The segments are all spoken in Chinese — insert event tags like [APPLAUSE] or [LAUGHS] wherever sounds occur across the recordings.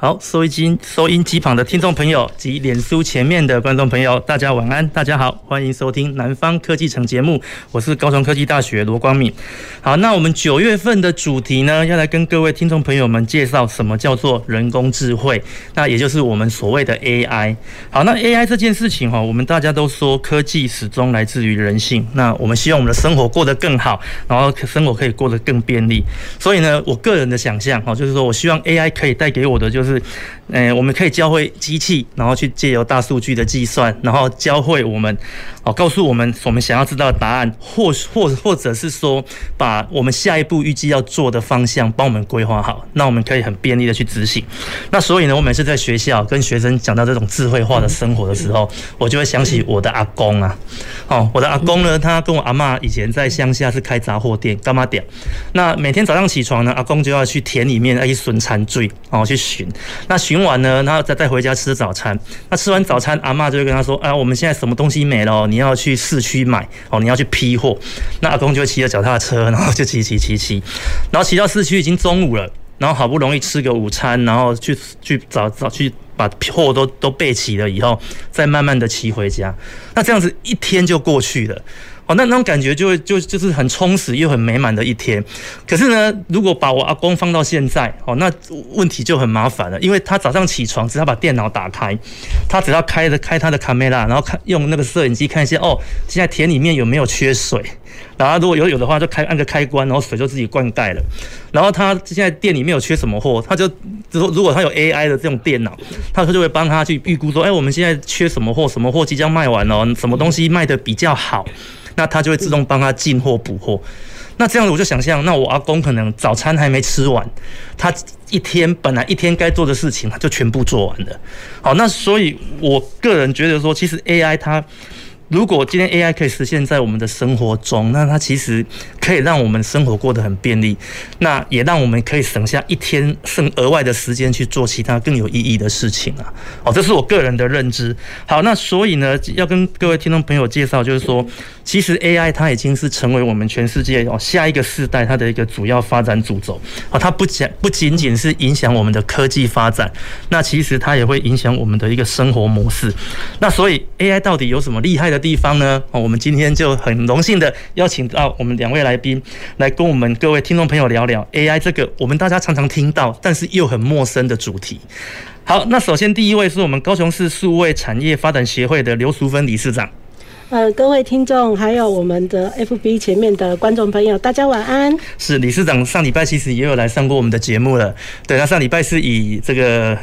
好，收音机收音机旁的听众朋友及脸书前面的观众朋友，大家晚安，大家好，欢迎收听南方科技城节目，我是高雄科技大学罗光敏。好，那我们九月份的主题呢，要来跟各位听众朋友们介绍什么叫做人工智慧，那也就是我们所谓的 AI。好，那 AI 这件事情哈，我们大家都说科技始终来自于人性，那我们希望我们的生活过得更好，然后生活可以过得更便利。所以呢，我个人的想象哈，就是说我希望 AI 可以带给我的就是。Boži, 呃，我们可以教会机器，然后去借由大数据的计算，然后教会我们，哦，告诉我们我们想要知道的答案，或或或者是说，把我们下一步预计要做的方向帮我们规划好，那我们可以很便利的去执行。那所以呢，我每次在学校跟学生讲到这种智慧化的生活的时候，我就会想起我的阿公啊，哦，我的阿公呢，他跟我阿嬷以前在乡下是开杂货店，干嘛店？那每天早上起床呢，阿公就要去田里面要去巡残水，哦，去寻。那寻巡完呢，然后再带回家吃早餐。那吃完早餐，阿嬷就会跟他说：“啊，我们现在什么东西没了？你要去市区买哦，你要去批货。”那阿公就骑着脚踏车，然后就骑骑骑骑，然后骑到市区已经中午了，然后好不容易吃个午餐，然后去去找找去把货都都备齐了以后，再慢慢的骑回家。那这样子一天就过去了。哦，那那种感觉就就就是很充实又很美满的一天。可是呢，如果把我阿公放到现在，哦，那问题就很麻烦了，因为他早上起床只要把电脑打开，他只要开着开他的 camera，然后看用那个摄影机看一下，哦，现在田里面有没有缺水，然后如果有有的话，就开按个开关，然后水就自己灌溉了。然后他现在店里面有缺什么货，他就如如果他有 AI 的这种电脑，他就会帮他去预估说，哎，我们现在缺什么货，什么货即将卖完哦，什么东西卖得比较好。那他就会自动帮他进货补货，那这样子我就想象，那我阿公可能早餐还没吃完，他一天本来一天该做的事情他就全部做完了。好，那所以我个人觉得说，其实 AI 它。如果今天 AI 可以实现在我们的生活中，那它其实可以让我们生活过得很便利，那也让我们可以省下一天剩额外的时间去做其他更有意义的事情啊！哦，这是我个人的认知。好，那所以呢，要跟各位听众朋友介绍，就是说，其实 AI 它已经是成为我们全世界哦下一个世代它的一个主要发展主轴啊！它不仅不仅仅是影响我们的科技发展，那其实它也会影响我们的一个生活模式。那所以 AI 到底有什么厉害的地方呢？哦，我们今天就很荣幸的邀请到我们两位来宾来跟我们各位听众朋友聊聊 AI 这个我们大家常常听到，但是又很陌生的主题。好，那首先第一位是我们高雄市数位产业发展协会的刘淑芬理事长。呃，各位听众，还有我们的 FB 前面的观众朋友，大家晚安。是理事长上礼拜其实也有来上过我们的节目了。对，他上礼拜是以这个。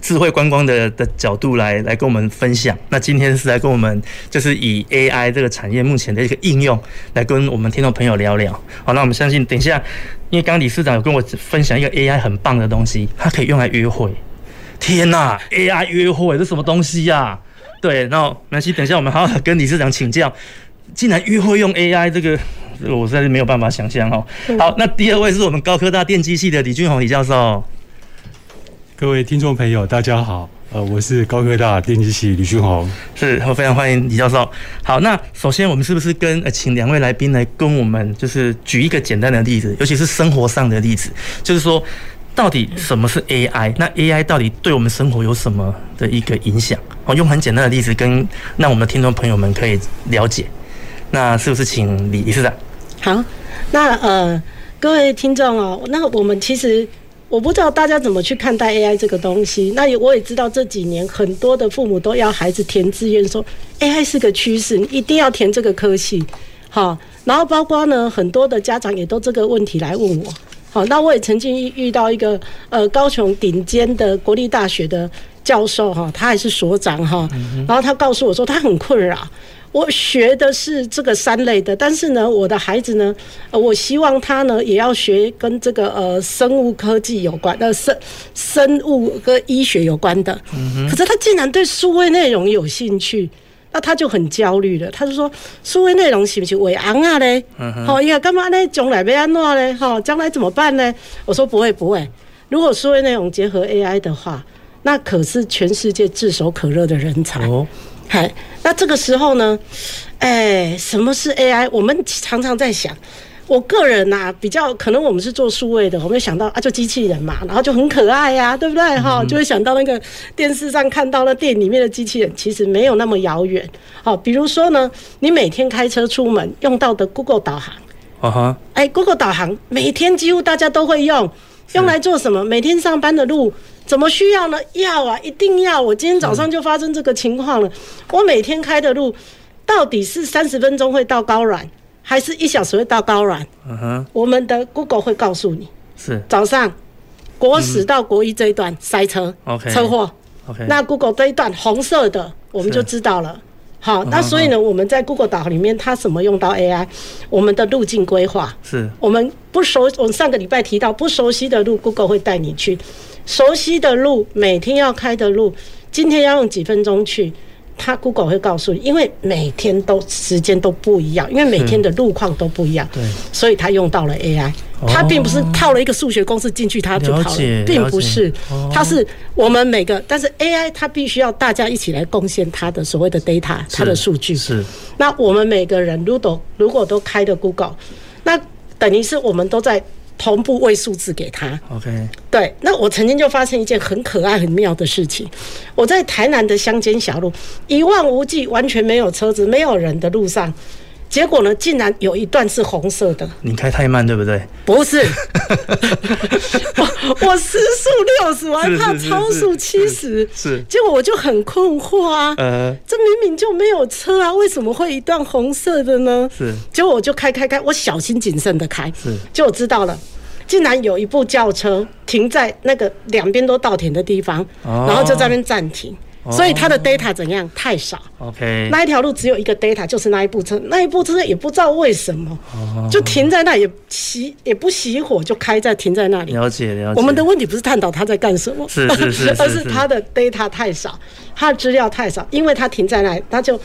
智慧观光的的角度来来跟我们分享，那今天是来跟我们就是以 AI 这个产业目前的一个应用来跟我们听众朋友聊聊。好，那我们相信等一下，因为刚刚理事长有跟我分享一个 AI 很棒的东西，它可以用来约会。天呐，AI 约会这什么东西呀？对，然后南希，等一下我们还要跟理事长请教，竟然约会用 AI 这个，这个我实在是没有办法想象哦。好，那第二位是我们高科大电机系的李俊宏李教授。各位听众朋友，大家好，呃，我是高科大电机系李俊宏，是，我非常欢迎李教授。好，那首先我们是不是跟呃，请两位来宾来跟我们就是举一个简单的例子，尤其是生活上的例子，就是说到底什么是 AI？那 AI 到底对我们生活有什么的一个影响？哦，用很简单的例子跟让我们的听众朋友们可以了解。那是不是请李理事长？好，那呃，各位听众哦，那我们其实。我不知道大家怎么去看待 AI 这个东西。那也我也知道这几年很多的父母都要孩子填志愿，说 AI 是个趋势，你一定要填这个科系。好，然后包括呢，很多的家长也都这个问题来问我。好，那我也曾经遇到一个呃高雄顶尖的国立大学的教授哈，他还是所长哈，然后他告诉我说他很困扰。我学的是这个三类的，但是呢，我的孩子呢，我希望他呢也要学跟这个呃生物科技有关呃生生物跟医学有关的。可是他竟然对数位内容有兴趣，那他就很焦虑了。他就说：数位内容是不是伪昂啊嘞？好，呀，干嘛呢？将来要安怎嘞？好，将来怎么办呢？我说不会不会，如果数位内容结合 AI 的话，那可是全世界炙手可热的人才。嗨，那这个时候呢，哎，什么是 AI？我们常常在想，我个人呐、啊，比较可能我们是做数位的，我们想到啊，就机器人嘛，然后就很可爱呀、啊，对不对？哈、嗯，就会想到那个电视上看到那电影里面的机器人，其实没有那么遥远。好，比如说呢，你每天开车出门用到的 Google 导航，啊哈，哎，Google 导航每天几乎大家都会用，用来做什么？每天上班的路。怎么需要呢？要啊，一定要！我今天早上就发生这个情况了。嗯、我每天开的路，到底是三十分钟会到高软，还是一小时会到高软？嗯哼，我们的 Google 会告诉你。是早上国史到国一这一段塞车，OK，车祸，OK。那 Google 这一段红色的，我们就知道了。好，那所以呢，我们在 Google 导航里面，它怎么用到 AI？我们的路径规划，是我们不熟。我们上个礼拜提到不熟悉的路，Google 会带你去。熟悉的路，每天要开的路，今天要用几分钟去，它 Google 会告诉你，因为每天都时间都不一样，因为每天的路况都不一样，对，所以它用到了 AI，它并不是套了一个数学公式进去，它就好了，并不是，它是我们每个，但是 AI 它必须要大家一起来贡献它的所谓的 data，它的数据，是，那我们每个人如果如果都开的 Google，那等于是我们都在。同步喂数字给他。OK，对。那我曾经就发生一件很可爱、很妙的事情。我在台南的乡间小路，一望无际，完全没有车子、没有人的路上，结果呢，竟然有一段是红色的。你开太慢，对不对？不是，[LAUGHS] 我我时速六十，我还怕超速七十。是。结果我就很困惑啊。呃。这明明就没有车啊，为什么会一段红色的呢？是。结果我就开开开，我小心谨慎的开。是。就我知道了。竟然有一部轿车停在那个两边都稻田的地方，然后就在那边暂停，所以它的 data 怎样？太少。OK，那一条路只有一个 data，就是那一部车，那一部车也不知道为什么，就停在那，也熄也不熄火，就开在停在那里。了解了解。我们的问题不是探讨他在干什么，是是 [LAUGHS] 是，而是他的 data 太少，他的资料太少，因为他停在那里，它就。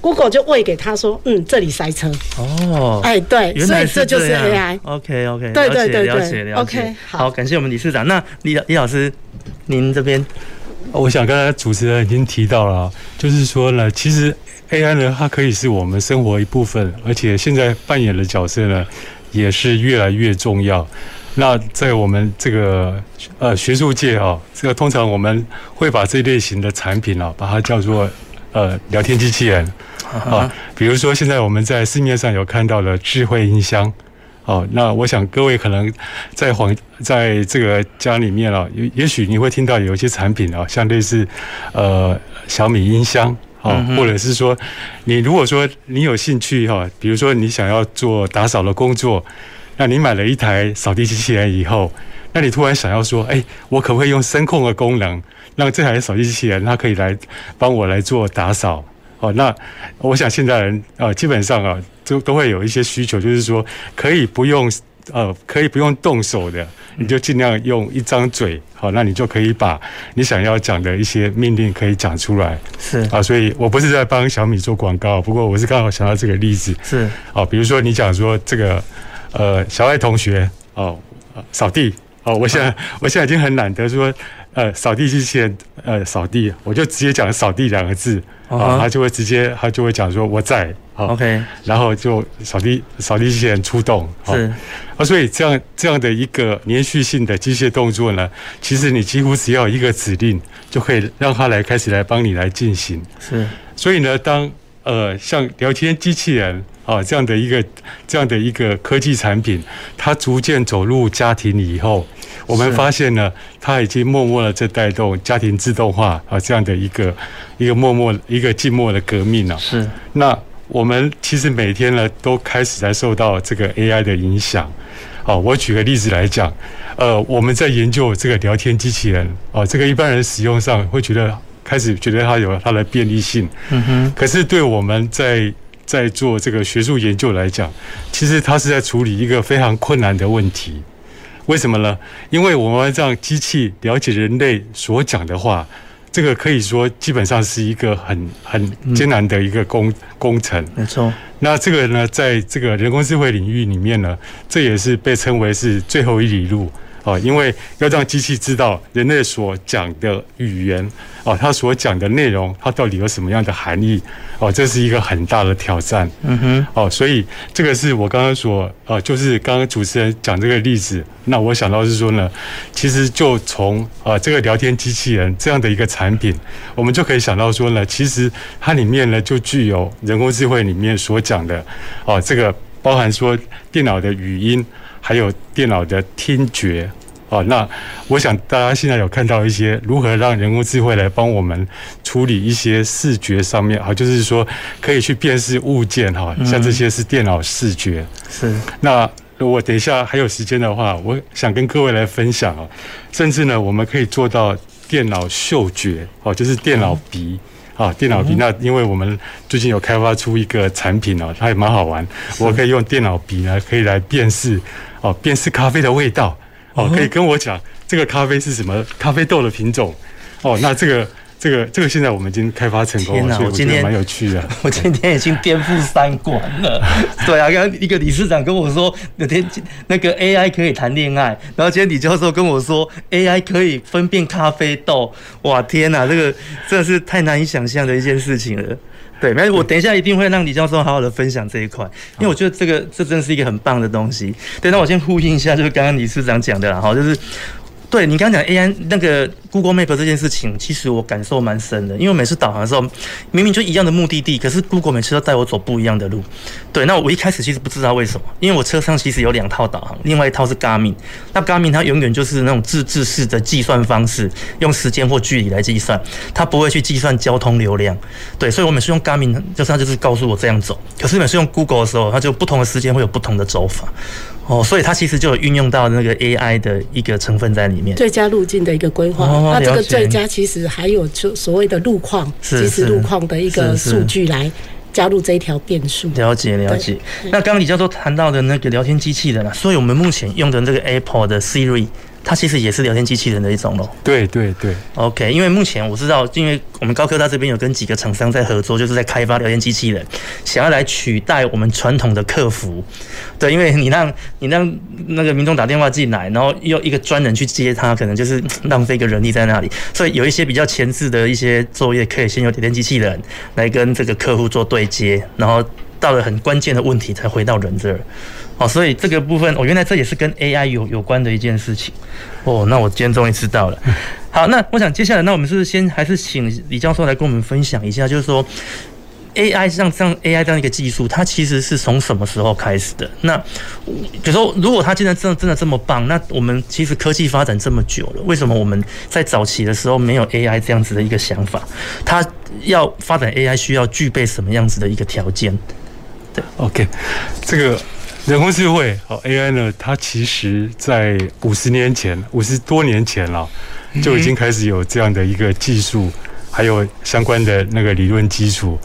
Google 就喂给他说：“嗯，这里塞车。”哦，哎，对，所以这就是 AI。OK OK，对对对对，OK。好，感谢我们理事长。那李李老师，您这边，我想刚才主持人已经提到了，就是说呢，其实 AI 呢，它可以是我们生活一部分，而且现在扮演的角色呢，也是越来越重要。那在我们这个呃学术界啊，这个通常我们会把这类型的产品啊，把它叫做呃聊天机器人。啊，比如说现在我们在市面上有看到的智慧音箱，哦，那我想各位可能在黄在这个家里面啊，也也许你会听到有一些产品啊，像类似呃小米音箱，啊，或者是说你如果说你有兴趣哈，比如说你想要做打扫的工作，那你买了一台扫地机器人以后，那你突然想要说，哎，我可不可以用声控的功能，让这台扫地机器人它可以来帮我来做打扫？哦，那我想现在人啊，基本上啊，都都会有一些需求，就是说可以不用呃，可以不用动手的，你就尽量用一张嘴，好，那你就可以把你想要讲的一些命令可以讲出来。是。啊，所以我不是在帮小米做广告，不过我是刚好想到这个例子。是。啊，比如说你讲说这个呃，小爱同学哦，扫地。哦，我现在我现在已经很懒得说呃，扫地机器人呃，扫地，我就直接讲扫地两个字。啊，他就会直接，他就会讲说我在，OK，然后就扫地扫地机器人出动，是，啊，所以这样这样的一个连续性的机械动作呢，其实你几乎只要一个指令，就可以让它来开始来帮你来进行，是，所以呢，当呃像聊天机器人啊这样的一个这样的一个科技产品，它逐渐走入家庭以后。我们发现呢，它已经默默的在带动家庭自动化啊这样的一个一个默默一个静默的革命了。是。那我们其实每天呢都开始在受到这个 AI 的影响好，我举个例子来讲，呃，我们在研究这个聊天机器人，哦，这个一般人使用上会觉得开始觉得它有它的便利性，嗯哼，可是对我们在在做这个学术研究来讲，其实它是在处理一个非常困难的问题。为什么呢？因为我们让机器了解人类所讲的话，这个可以说基本上是一个很很艰难的一个工、嗯、工程。没错。那这个呢，在这个人工智慧领域里面呢，这也是被称为是最后一里路。哦，因为要让机器知道人类所讲的语言，哦，它所讲的内容，它到底有什么样的含义？哦，这是一个很大的挑战。嗯哼。哦，所以这个是我刚刚所，呃，就是刚刚主持人讲这个例子，那我想到是说呢，其实就从啊这个聊天机器人这样的一个产品，我们就可以想到说呢，其实它里面呢就具有人工智慧里面所讲的，哦，这个包含说电脑的语音。还有电脑的听觉，哦，那我想大家现在有看到一些如何让人工智慧来帮我们处理一些视觉上面啊，就是说可以去辨识物件哈，像这些是电脑视觉。是。那如果等一下还有时间的话，我想跟各位来分享啊，甚至呢，我们可以做到电脑嗅觉哦，就是电脑鼻。啊，电脑笔，那因为我们最近有开发出一个产品哦，它也蛮好玩。我可以用电脑笔呢，可以来辨识哦，辨识咖啡的味道哦，可以跟我讲这个咖啡是什么咖啡豆的品种哦。那这个。这个这个现在我们已经开发成功了，所以我觉得蛮有趣的。[LAUGHS] 我今天已经颠覆三观了。对啊，刚刚一个理事长跟我说，那天那个 AI 可以谈恋爱，然后今天李教授跟我说 AI 可以分辨咖啡豆。哇，天哪，这个真的是太难以想象的一件事情了。对，没，我等一下一定会让李教授好好的分享这一块，因为我觉得这个这真是一个很棒的东西。对，那我先呼应一下，就是刚刚理事长讲的啦，哈，就是。对，你刚刚讲 AI 那个 Google Map 这件事情，其实我感受蛮深的，因为每次导航的时候，明明就一样的目的地，可是 Google 每次都带我走不一样的路。对，那我一开始其实不知道为什么，因为我车上其实有两套导航，另外一套是 Garmin，那 Garmin 它永远就是那种自制式的计算方式，用时间或距离来计算，它不会去计算交通流量。对，所以我每次用 Garmin，就是它就是告诉我这样走，可是每次用 Google 的时候，它就不同的时间会有不同的走法。哦，所以它其实就有运用到那个 AI 的一个成分在里面，最佳路径的一个规划。那这个最佳其实还有就所谓的路况，即时路况的一个数据来加入这一条变数。了解了解。那刚刚李教授谈到的那个聊天机器人啊，所以我们目前用的这个 Apple 的 Siri。它其实也是聊天机器人的一种咯。对对对，OK。因为目前我知道，因为我们高科大这边有跟几个厂商在合作，就是在开发聊天机器人，想要来取代我们传统的客服。对，因为你让 [LAUGHS] 你让那个民众打电话进来，然后又一个专人去接他，可能就是浪费一个人力在那里。所以有一些比较前置的一些作业，可以先由聊天机器人来跟这个客户做对接，然后到了很关键的问题才回到人这儿。哦，所以这个部分，哦，原来这也是跟 AI 有有关的一件事情。哦，那我今天终于知道了。好，那我想接下来，那我们是先还是请李教授来跟我们分享一下，就是说 AI 像像 AI 这样一个技术，它其实是从什么时候开始的？那比如说，如果它现在真的真的这么棒，那我们其实科技发展这么久了，为什么我们在早期的时候没有 AI 这样子的一个想法？它要发展 AI 需要具备什么样子的一个条件？对，OK，这个。人工智慧好 AI 呢？它其实在五十年前，五十多年前了，就已经开始有这样的一个技术，还有相关的那个理论基础。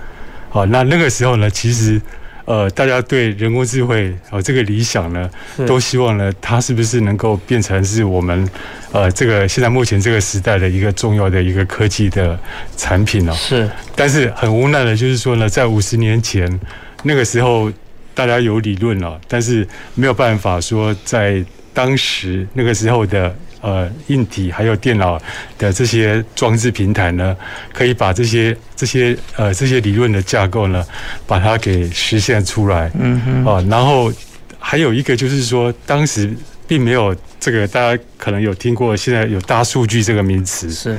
好，那那个时候呢，其实呃，大家对人工智慧哦这个理想呢，都希望呢，它是不是能够变成是我们呃这个现在目前这个时代的一个重要的一个科技的产品呢？是。但是很无奈的就是说呢，在五十年前那个时候。大家有理论了，但是没有办法说在当时那个时候的呃硬体还有电脑的这些装置平台呢，可以把这些这些呃这些理论的架构呢，把它给实现出来。嗯哼。啊，然后还有一个就是说，当时并没有这个，大家可能有听过，现在有大数据这个名词。是。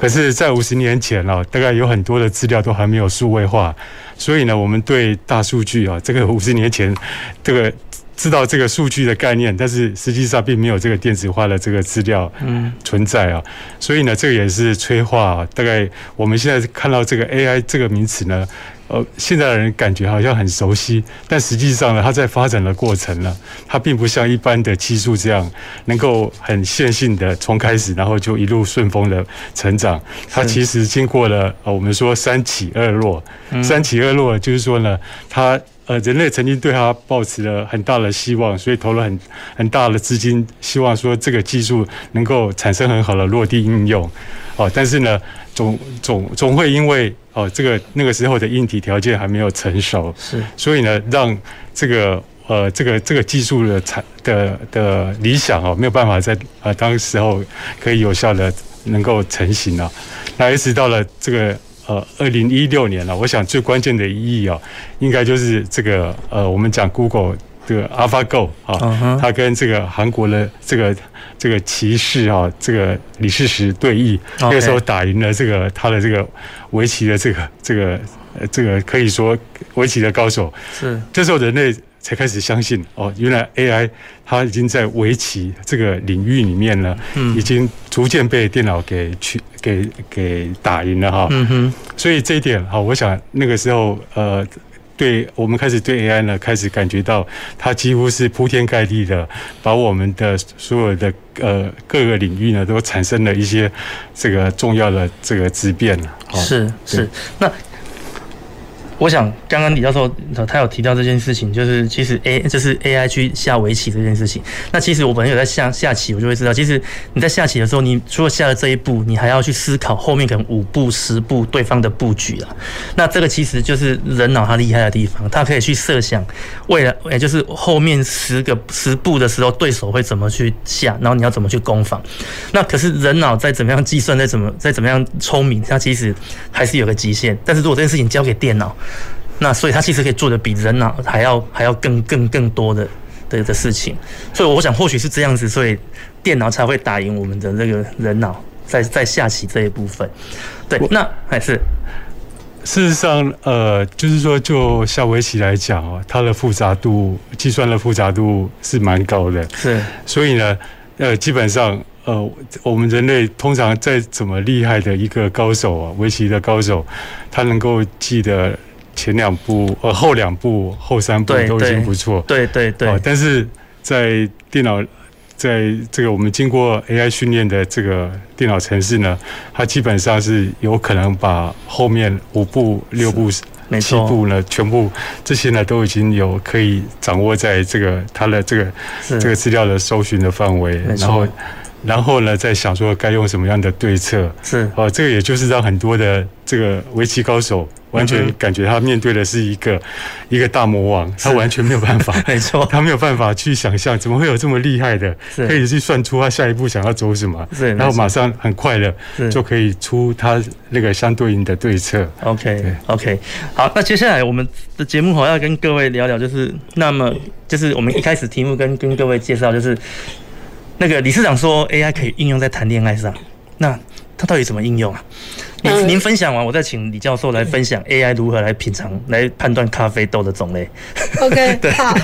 可是，在五十年前啊，大概有很多的资料都还没有数位化。所以呢，我们对大数据啊，这个五十年前，这个知道这个数据的概念，但是实际上并没有这个电子化的这个资料嗯存在啊。所以呢，这个也是催化。大概我们现在看到这个 AI 这个名词呢，呃，现在的人感觉好像很熟悉，但实际上呢，它在发展的过程呢，它并不像一般的技术这样能够很线性的从开始，然后就一路顺风的成长。它其实经过了呃，我们说三起二落，三起二落就是说呢，它呃，人类曾经对它抱持了很大的希望，所以投了很很大的资金，希望说这个技术能够产生很好的落地应用。哦，但是呢，总总总会因为哦，这个那个时候的硬体条件还没有成熟，是，所以呢，让这个呃，这个这个技术的产的的理想哦，没有办法在呃当时候可以有效的能够成型了。那一直到了这个呃二零一六年了，我想最关键的意义啊，应该就是这个呃，我们讲 Google。这个 AlphaGo 啊，它跟这个韩国的这个这个骑士啊，这个李世石对弈，那个时候打赢了这个他的这个围棋的这个这个呃这个可以说围棋的高手。是，这时候人类才开始相信哦，原来 AI 它已经在围棋这个领域里面呢，已经逐渐被电脑给去给给打赢了哈。嗯哼，所以这一点哈，我想那个时候呃。对我们开始对 AI 呢，开始感觉到它几乎是铺天盖地的，把我们的所有的呃各个领域呢，都产生了一些这个重要的这个质变了。是是，那。我想刚刚李教授他有提到这件事情，就是其实 A 就是 AI 去下围棋这件事情。那其实我本身有在下下棋，我就会知道，其实你在下棋的时候，你除了下了这一步，你还要去思考后面可能五步、十步对方的布局啊。那这个其实就是人脑它厉害的地方，它可以去设想未来，也就是后面十个十步的时候，对手会怎么去下，然后你要怎么去攻防。那可是人脑再怎么样计算，再怎么再怎么样聪明，它其实还是有个极限。但是如果这件事情交给电脑，那所以他其实可以做的比人脑还要还要更更更多的的的事情，所以我想或许是这样子，所以电脑才会打赢我们的这个人脑在在下棋这一部分。对，那还是事实上，呃，就是说就下围棋来讲哦，它的复杂度计算的复杂度是蛮高的，是，所以呢，呃，基本上呃，我们人类通常再怎么厉害的一个高手啊，围棋的高手，他能够记得。前两步，呃，后两步，后三步都已经不错。对对对。但是在电脑，在这个我们经过 AI 训练的这个电脑城市呢，它基本上是有可能把后面五步、六步、七步呢，全部这些呢都已经有可以掌握在这个它的这个这个资料的搜寻的范围，然后。然后呢，再想说该用什么样的对策。是。哦，这个也就是让很多的这个围棋高手完全感觉他面对的是一个 [LAUGHS] 一个大魔王，他完全没有办法，[LAUGHS] 没错，他没有办法去想象怎么会有这么厉害的，可以去算出他下一步想要走什么，然后马上很快的就可以出他那个相对应的对策。OK OK，好，那接下来我们的节目好要跟各位聊聊，就是那么就是我们一开始题目跟跟各位介绍就是。那个理事长说 AI 可以应用在谈恋爱上，那它到底怎么应用啊？您您分享完，我再请李教授来分享 AI 如何来品尝、来判断咖啡豆的种类。OK，[LAUGHS] 对好。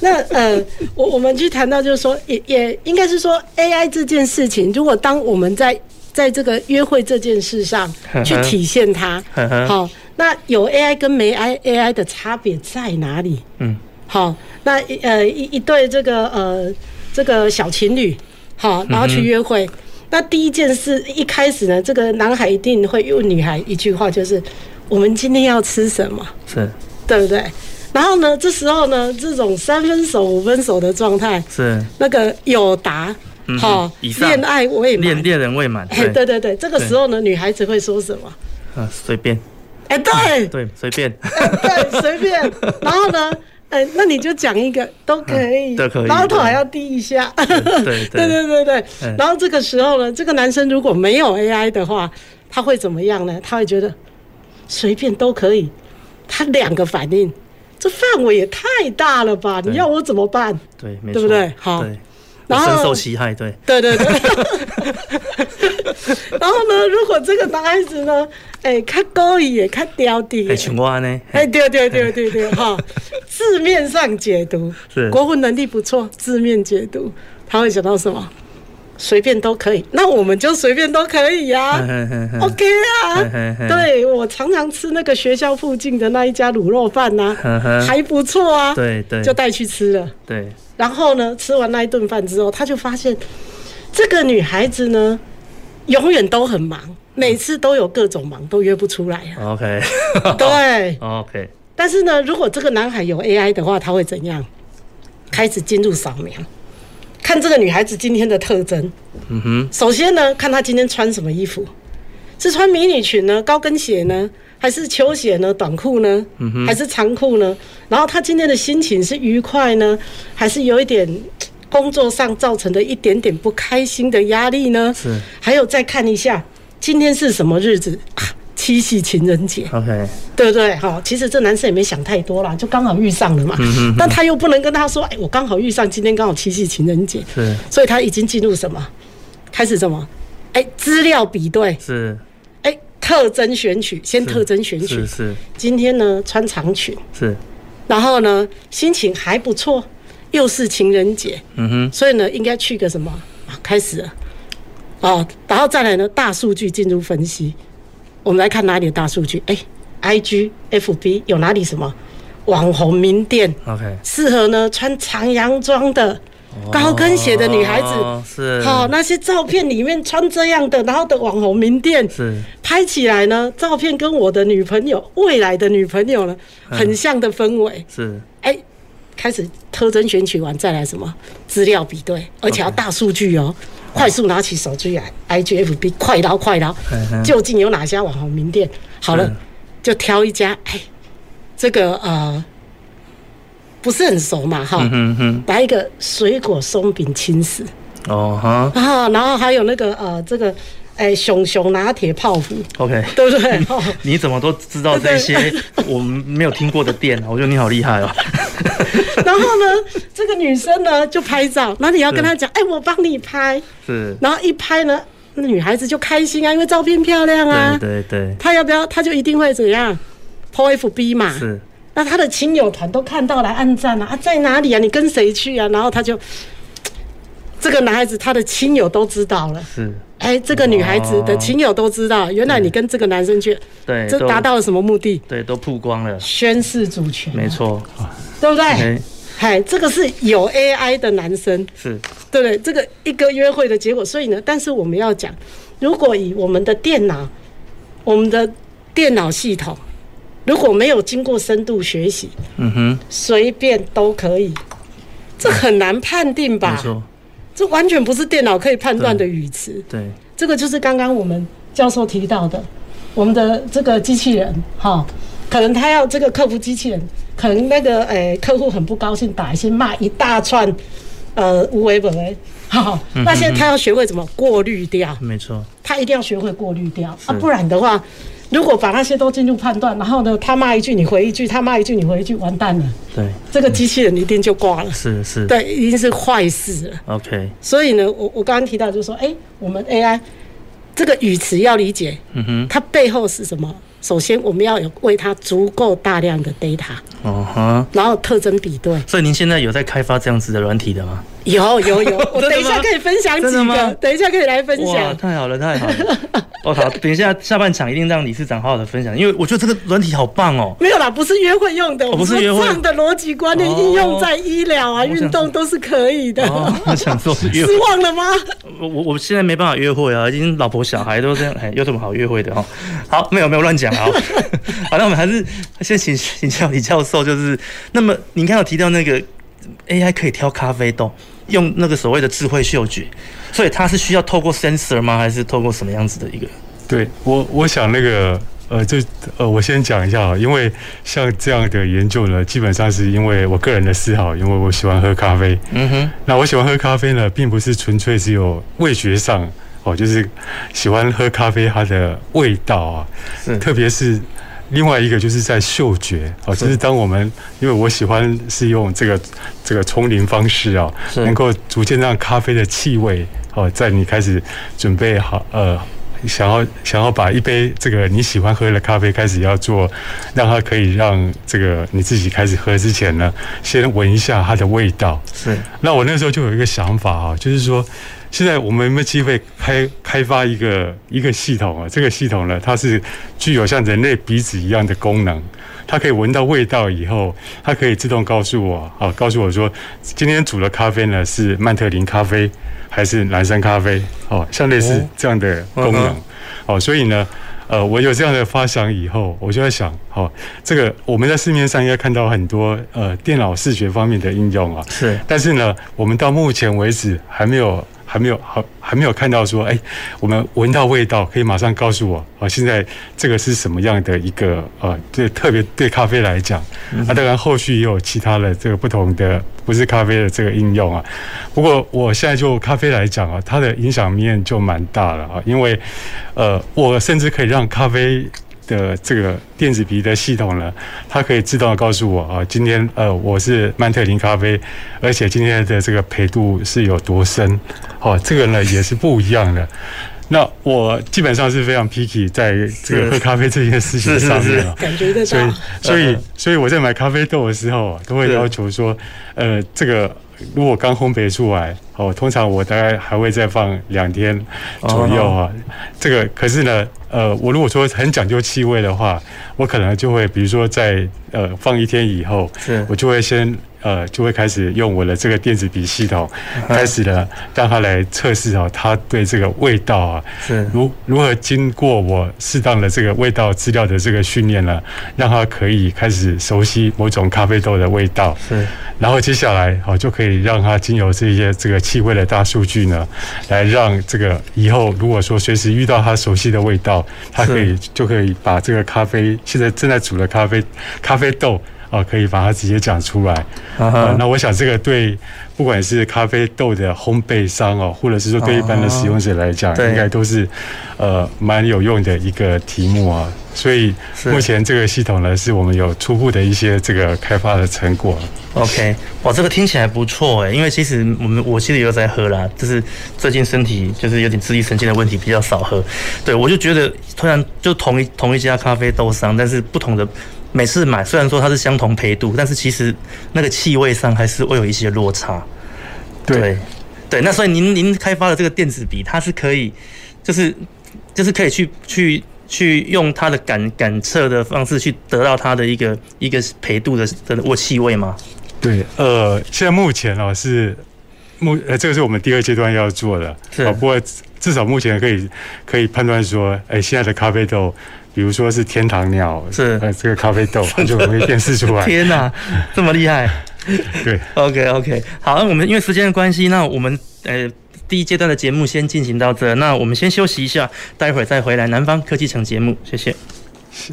那呃，我我们去谈到就是说，也也应该是说 AI 这件事情，如果当我们在在这个约会这件事上去体现它，好，那有 AI 跟没 AI 的差别在哪里？嗯，好，那呃一一对这个呃。这个小情侣，好，然后去约会。嗯、那第一件事，一开始呢，这个男孩一定会问女孩一句话，就是“我们今天要吃什么？”是，对不对？然后呢，这时候呢，这种三分熟、五分熟的状态，是那个有答，好、嗯，恋爱未满，恋恋人未满。对对对对，这个时候呢，女孩子会说什么？啊，随便。哎，对 [LAUGHS] 对，随便。对，随便。[LAUGHS] 然后呢？哎，那你就讲一个都可以，都可以，然后头还要低一下，对对对 [LAUGHS] 对对。然后这个时候呢，这个男生如果没有 AI 的话，他会怎么样呢？他会觉得随便都可以。他两个反应，这范围也太大了吧？你要我怎么办？对，对不对？好，然后深受其害，对，对对对。[LAUGHS] 然后呢，如果这个男孩子呢？哎，较高一也较刁的，哎，像我呢？哎，对对对对对，哈，[LAUGHS] 字面上解读是国文能力不错，字面解读他会想到什么？随便都可以，那我们就随便都可以呀、啊。[LAUGHS] OK 啊，[LAUGHS] 对，我常常吃那个学校附近的那一家卤肉饭呐、啊，[LAUGHS] 还不错啊。对对，就带去吃了。对，然后呢，吃完那一顿饭之后，他就发现这个女孩子呢，永远都很忙，每次都有各种忙，都约不出来啊。OK，对，OK。但是呢，如果这个男孩有 AI 的话，他会怎样？开始进入扫描。看这个女孩子今天的特征，嗯哼。首先呢，看她今天穿什么衣服，是穿迷你裙呢，高跟鞋呢，还是球鞋呢，短裤呢，嗯，还是长裤呢？然后她今天的心情是愉快呢，还是有一点工作上造成的一点点不开心的压力呢？是。还有再看一下今天是什么日子啊？七夕情人节，OK，对不对？好，其实这男生也没想太多啦，就刚好遇上了嘛。嗯、哼哼，但他又不能跟他说：“哎，我刚好遇上今天刚好七夕情人节。”是，所以他已经进入什么？开始什么？哎，资料比对是，哎，特征选取，先特征选取是，是，是。今天呢，穿长裙是，然后呢，心情还不错，又是情人节，嗯哼，所以呢，应该去个什么？啊，开始了，哦，然后再来呢，大数据进入分析。我们来看哪里的大数据？哎，IG、FB 有哪里什么网红名店？OK，适合呢穿长洋装的、高跟鞋的女孩子。是，好，那些照片里面穿这样的，然后的网红名店是拍起来呢，照片跟我的女朋友、未来的女朋友呢很像的氛围。是，哎，开始特征选取完，再来什么资料比对，而且要大数据哦。快速拿起手机来，IGFB 快捞快捞，究竟有哪家网红名店？好了，就挑一家。哎，这个呃不是很熟嘛，哈，来一个水果松饼轻食哦哈，然后然后还有那个呃这个。哎，熊熊拿铁泡芙，OK，对不对？[LAUGHS] 你怎么都知道这些我们没有听过的店？我觉得你好厉害哦。[LAUGHS] 然后呢，这个女生呢就拍照，那你要跟她讲，哎，我帮你拍。是。然后一拍呢，那女孩子就开心啊，因为照片漂亮啊。对对。她要不要？她就一定会怎样？po FB 嘛。是。那她的亲友团都看到来按赞啊，啊，在哪里啊？你跟谁去啊？然后她就，这个男孩子他的亲友都知道了。是。哎，这个女孩子的亲友都知道，原来你跟这个男生去，对，这达到了什么目的？对，都曝光了，宣示主权，没错，对不对？哎，这个是有 AI 的男生，是，对不对？这个一个约会的结果，所以呢，但是我们要讲，如果以我们的电脑，我们的电脑系统，如果没有经过深度学习，嗯哼，随便都可以，这很难判定吧？没错。这完全不是电脑可以判断的语词。对，这个就是刚刚我们教授提到的，我们的这个机器人，哈，可能他要这个客服机器人，可能那个诶客户很不高兴，打一些骂一大串，呃无为本为，哈，那现在他要学会怎么过滤掉，没错，他一定要学会过滤掉啊，不然的话。如果把那些都进入判断，然后呢，他骂一句你回一句，他骂一句你回一句，完蛋了。对，这个机器人一定就挂了。是是。对，一定是坏事了。OK。所以呢，我我刚刚提到就是说，哎，我们 AI 这个语词要理解，嗯哼，它背后是什么？首先，我们要有为它足够大量的 data。哦哈。然后特征比对。所以您现在有在开发这样子的软体的吗？有有有，[LAUGHS] 我等一下可以分享几个，等一下可以来分享。太好了，太好了。[LAUGHS] 哦好，等一下下半场一定让理事长好好的分享，因为我觉得这个软体好棒哦。没有啦，不是约会用的，我不是约会。这样的逻辑观念应用在医疗啊、运动都是可以的。我想说，[LAUGHS] 失望了吗？我我我现在没办法约会啊，已经老婆小孩都这样，哎，有什么好约会的哦？好，没有没有乱讲啊。好，那我们还是先请请教李教授，就是那么您刚有提到那个 AI 可以挑咖啡豆。用那个所谓的智慧嗅觉，所以它是需要透过 sensor 吗？还是透过什么样子的一个？对我，我想那个呃，就呃，我先讲一下啊，因为像这样的研究呢，基本上是因为我个人的嗜好，因为我喜欢喝咖啡。嗯哼，那我喜欢喝咖啡呢，并不是纯粹只有味觉上哦，就是喜欢喝咖啡它的味道啊，是特别是。另外一个就是在嗅觉哦，就是当我们因为我喜欢是用这个这个冲淋方式啊，能够逐渐让咖啡的气味哦，在你开始准备好呃，想要想要把一杯这个你喜欢喝的咖啡开始要做，让它可以让这个你自己开始喝之前呢，先闻一下它的味道。是。那我那时候就有一个想法啊，就是说，现在我们有没有机会开开发一个一个系统啊？这个系统呢，它是具有像人类鼻子一样的功能，它可以闻到味道以后，它可以自动告诉我，啊，告诉我说今天煮的咖啡呢是曼特林咖啡还是蓝山咖啡？哦，像类似这样的功能，哦，所以呢。呃，我有这样的发想以后，我就在想，好、哦，这个我们在市面上应该看到很多呃电脑视觉方面的应用啊，是，但是呢，我们到目前为止还没有。还没有好，还没有看到说，哎，我们闻到味道可以马上告诉我，啊，现在这个是什么样的一个呃，对，特别对咖啡来讲，那当然后续也有其他的这个不同的不是咖啡的这个应用啊。不过我现在就咖啡来讲啊，它的影响面就蛮大了啊，因为呃，我甚至可以让咖啡。的这个电子皮的系统呢，它可以自动告诉我啊，今天呃我是曼特林咖啡，而且今天的这个焙度是有多深，哦，这个呢也是不一样的。那我基本上是非常 picky 在这个喝咖啡这件事情上面了，感觉得到。所以所以 [LAUGHS] 所以我在买咖啡豆的时候啊，都会要求说，呃，这个如果刚烘焙出来。哦，通常我大概还会再放两天左右啊。这个可是呢，呃，我如果说很讲究气味的话，我可能就会，比如说在呃放一天以后，是我就会先呃就会开始用我的这个电子笔系统，开始了让他来测试哦，他对这个味道啊，是。如如何经过我适当的这个味道资料的这个训练呢，让他可以开始熟悉某种咖啡豆的味道，是，然后接下来好就可以让他经由这些这个。气味的大数据呢，来让这个以后如果说随时遇到他熟悉的味道，他可以就可以把这个咖啡现在正在煮的咖啡咖啡豆啊，可以把它直接讲出来。啊，那我想这个对不管是咖啡豆的烘焙商哦，或者是说对一般的使用者来讲，应该都是呃蛮有用的一个题目啊。所以目前这个系统呢，是我们有初步的一些这个开发的成果。OK，哇，这个听起来不错诶，因为其实我们我其实也有在喝啦，就是最近身体就是有点自律神经的问题，比较少喝。对，我就觉得突然就同一同一家咖啡豆商，但是不同的每次买，虽然说它是相同焙度，但是其实那个气味上还是会有一些落差。对，对，那所以您您开发的这个电子笔，它是可以，就是就是可以去去。去用它的感感测的方式去得到它的一个一个焙度的的握气味吗？对，呃，现在目前哦是目呃这个是我们第二阶段要做的，是。不过至少目前可以可以判断说，哎、欸，现在的咖啡豆，比如说是天堂鸟，是呃这个咖啡豆，它就容易辨识出来。天哪，这么厉害！[LAUGHS] 对，OK OK，好，那我们因为时间的关系，那我们呃。第一阶段的节目先进行到这，那我们先休息一下，待会儿再回来南方科技城节目，谢谢。是。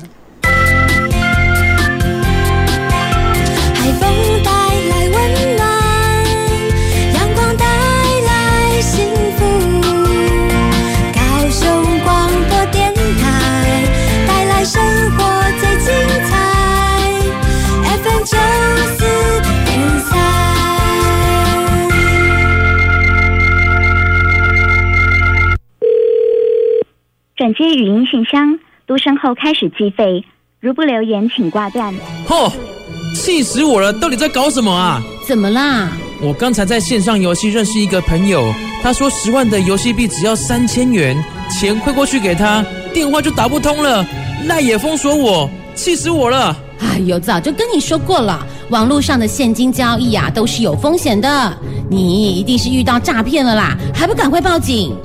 转接语音信箱，嘟声后开始计费。如不留言，请挂断。嚯，气死我了！到底在搞什么啊？怎么啦？我刚才在线上游戏认识一个朋友，他说十万的游戏币只要三千元，钱汇过去给他，电话就打不通了，赖也封锁我，气死我了！哎呦，早就跟你说过了，网络上的现金交易啊，都是有风险的，你一定是遇到诈骗了啦，还不赶快报警？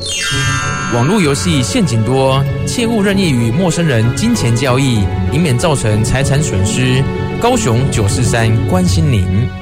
网络游戏陷阱多，切勿任意与陌生人金钱交易，以免造成财产损失。高雄九四三关心您。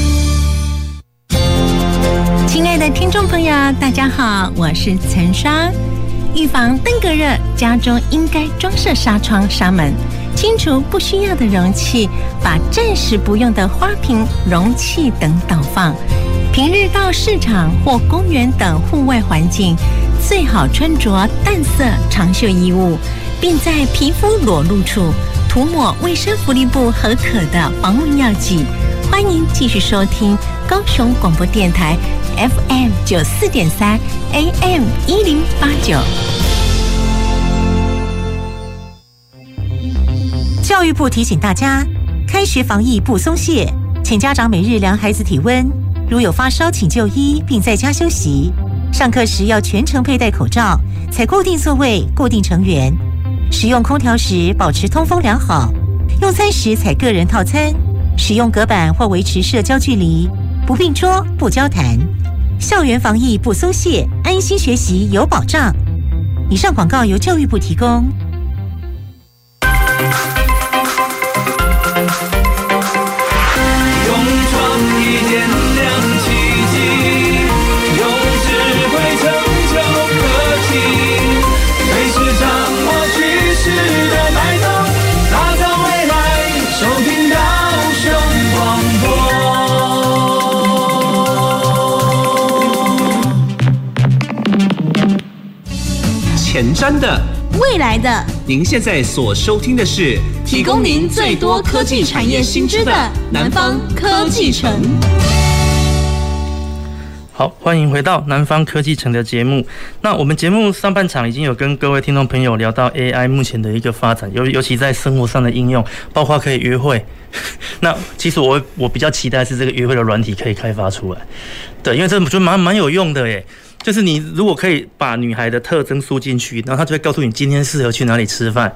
亲爱的听众朋友，大家好，我是陈双。预防登革热，家中应该装设纱窗、纱门。清除不需要的容器，把暂时不用的花瓶、容器等倒放。平日到市场或公园等户外环境，最好穿着淡色长袖衣物，并在皮肤裸露处涂抹卫生福利部核可的防蚊药剂。欢迎继续收听高雄广播电台 FM 九四点三 AM 一零八九。教育部提醒大家，开学防疫不松懈，请家长每日量孩子体温，如有发烧，请就医并在家休息。上课时要全程佩戴口罩，采固定座位、固定成员。使用空调时保持通风良好，用餐时采个人套餐。使用隔板或维持社交距离，不并桌、不交谈。校园防疫不松懈，安心学习有保障。以上广告由教育部提供。前瞻的，未来的，您现在所收听的是提供您最多科技产业新知的南方科技城。好，欢迎回到南方科技城的节目。那我们节目上半场已经有跟各位听众朋友聊到 AI 目前的一个发展，尤尤其在生活上的应用，包括可以约会。[LAUGHS] 那其实我我比较期待是这个约会的软体可以开发出来，对，因为这我觉得蛮蛮有用的耶。就是你如果可以把女孩的特征输进去，然后她就会告诉你今天适合去哪里吃饭，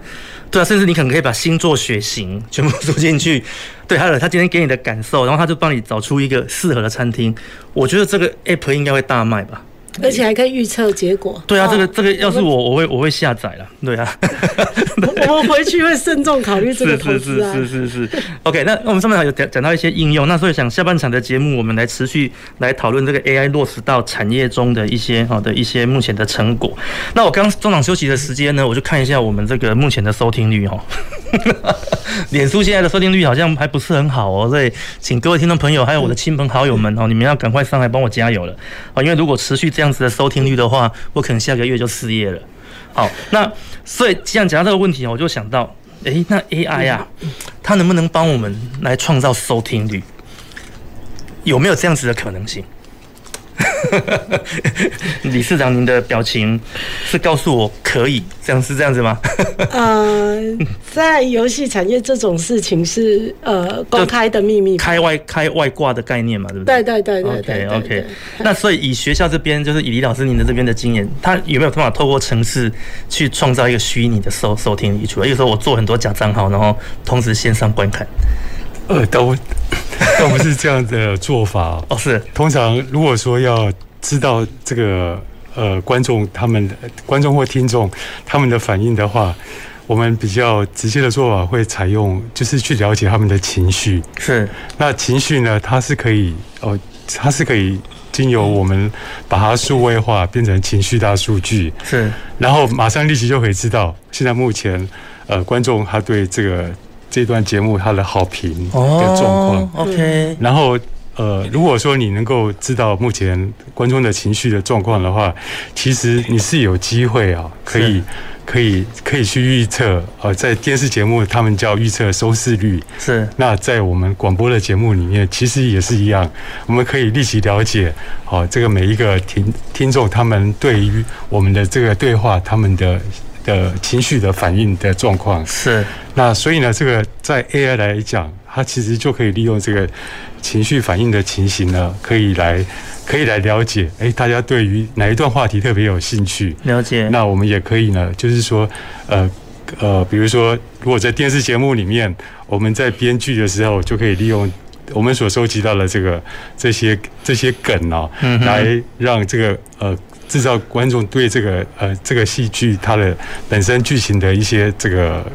对啊，甚至你可能可以把星座、血型全部输进去，对，还有她今天给你的感受，然后她就帮你找出一个适合的餐厅。我觉得这个 app 应该会大卖吧。而且还可以预测结果。对啊，这个这个要是我，我会我会下载了。对啊，[LAUGHS] 我回去会慎重考虑这个投资啊。是是是是是。OK，那那我们上半场有讲讲到一些应用，那所以想下半场的节目，我们来持续来讨论这个 AI 落实到产业中的一些好的一些目前的成果。那我刚中场休息的时间呢，我就看一下我们这个目前的收听率哦。[LAUGHS] 脸书现在的收听率好像还不是很好哦，所以请各位听众朋友还有我的亲朋好友们哦，你们要赶快上来帮我加油了啊！因为如果持续这样子的收听率的话，我可能下个月就失业了。好，那所以既然讲到这个问题，我就想到，诶，那 AI 啊，它能不能帮我们来创造收听率？有没有这样子的可能性？[LAUGHS] 理事长，您的表情是告诉我可以这样，是这样子吗？呃，[LAUGHS] 在游戏产业这种事情是呃公开的秘密，开外开外挂的概念嘛，对不对？对对对对对。OK OK。那所以以学校这边，就是以李老师您的这边的经验，他有没有办法透过程式去创造一个虚拟的收收听一出来？有时候我做很多假账号，然后同时线上观看。呃，都都 [LAUGHS] 不是这样的做法哦。是，通常如果说要知道这个呃观众他们的观众或听众他们的反应的话，我们比较直接的做法会采用就是去了解他们的情绪。是，那情绪呢，它是可以哦，它是可以经由我们把它数位化变成情绪大数据。是，然后马上立即就可以知道现在目前呃观众他对这个。这段节目它的好评的状况，OK。然后呃，如果说你能够知道目前观众的情绪的状况的话，其实你是有机会啊，可以可以可以去预测。呃，在电视节目他们叫预测收视率，是。那在我们广播的节目里面，其实也是一样，我们可以立即了解，好，这个每一个听听众他们对于我们的这个对话，他们的。的情绪的反应的状况是，那所以呢，这个在 AI 来讲，它其实就可以利用这个情绪反应的情形呢，可以来可以来了解，哎，大家对于哪一段话题特别有兴趣？了解。那我们也可以呢，就是说，呃呃，比如说，如果在电视节目里面，我们在编剧的时候，就可以利用我们所收集到的这个这些这些梗啊，来让这个呃。制造观众对这个呃这个戏剧它的本身剧情的一些这个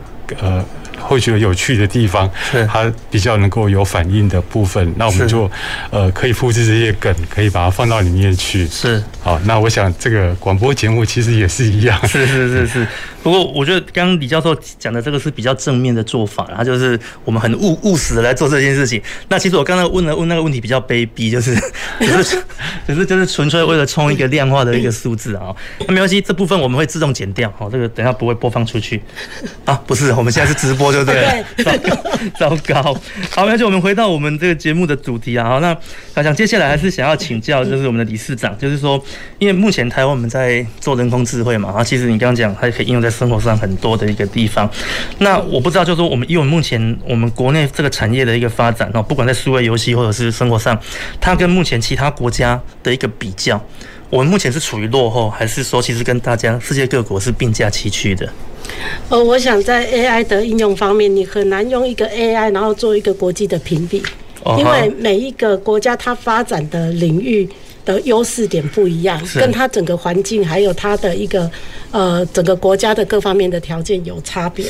呃会觉得有趣的地方，它比较能够有反应的部分，那我们就呃可以复制这些梗，可以把它放到里面去。是，好，那我想这个广播节目其实也是一样。是是是 [LAUGHS] 是。不过我觉得刚刚李教授讲的这个是比较正面的做法，然后就是我们很务务实的来做这件事情。那其实我刚才问了问那个问题比较卑鄙，就是 [LAUGHS] 只是 [LAUGHS] 只是就是纯粹为了冲一个量化的一个数字啊。那没关系，这部分我们会自动剪掉。好，这个等下不会播放出去啊。不是，我们现在是直播，对不对？糟糕，糟糕。好，那就我们回到我们这个节目的主题啊。好，那我想接下来还是想要请教，就是我们的理事长，就是说，因为目前台湾我们在做人工智慧嘛，啊，其实你刚刚讲还可以应用在生活上很多的一个地方。那我不知道，就是说我们以我们目前我们国内这个产业的一个发展哦，不管在数位游戏或者是生活上，它跟目前其他国家的一个比较，我们目前是处于落后，还是说其实跟大家世界各国是并驾齐驱的？呃，我想在 AI 的应用方面，你很难用一个 AI 然后做一个国际的评比，因为每一个国家它发展的领域。的优势点不一样，跟它整个环境还有它的一个呃整个国家的各方面的条件有差别。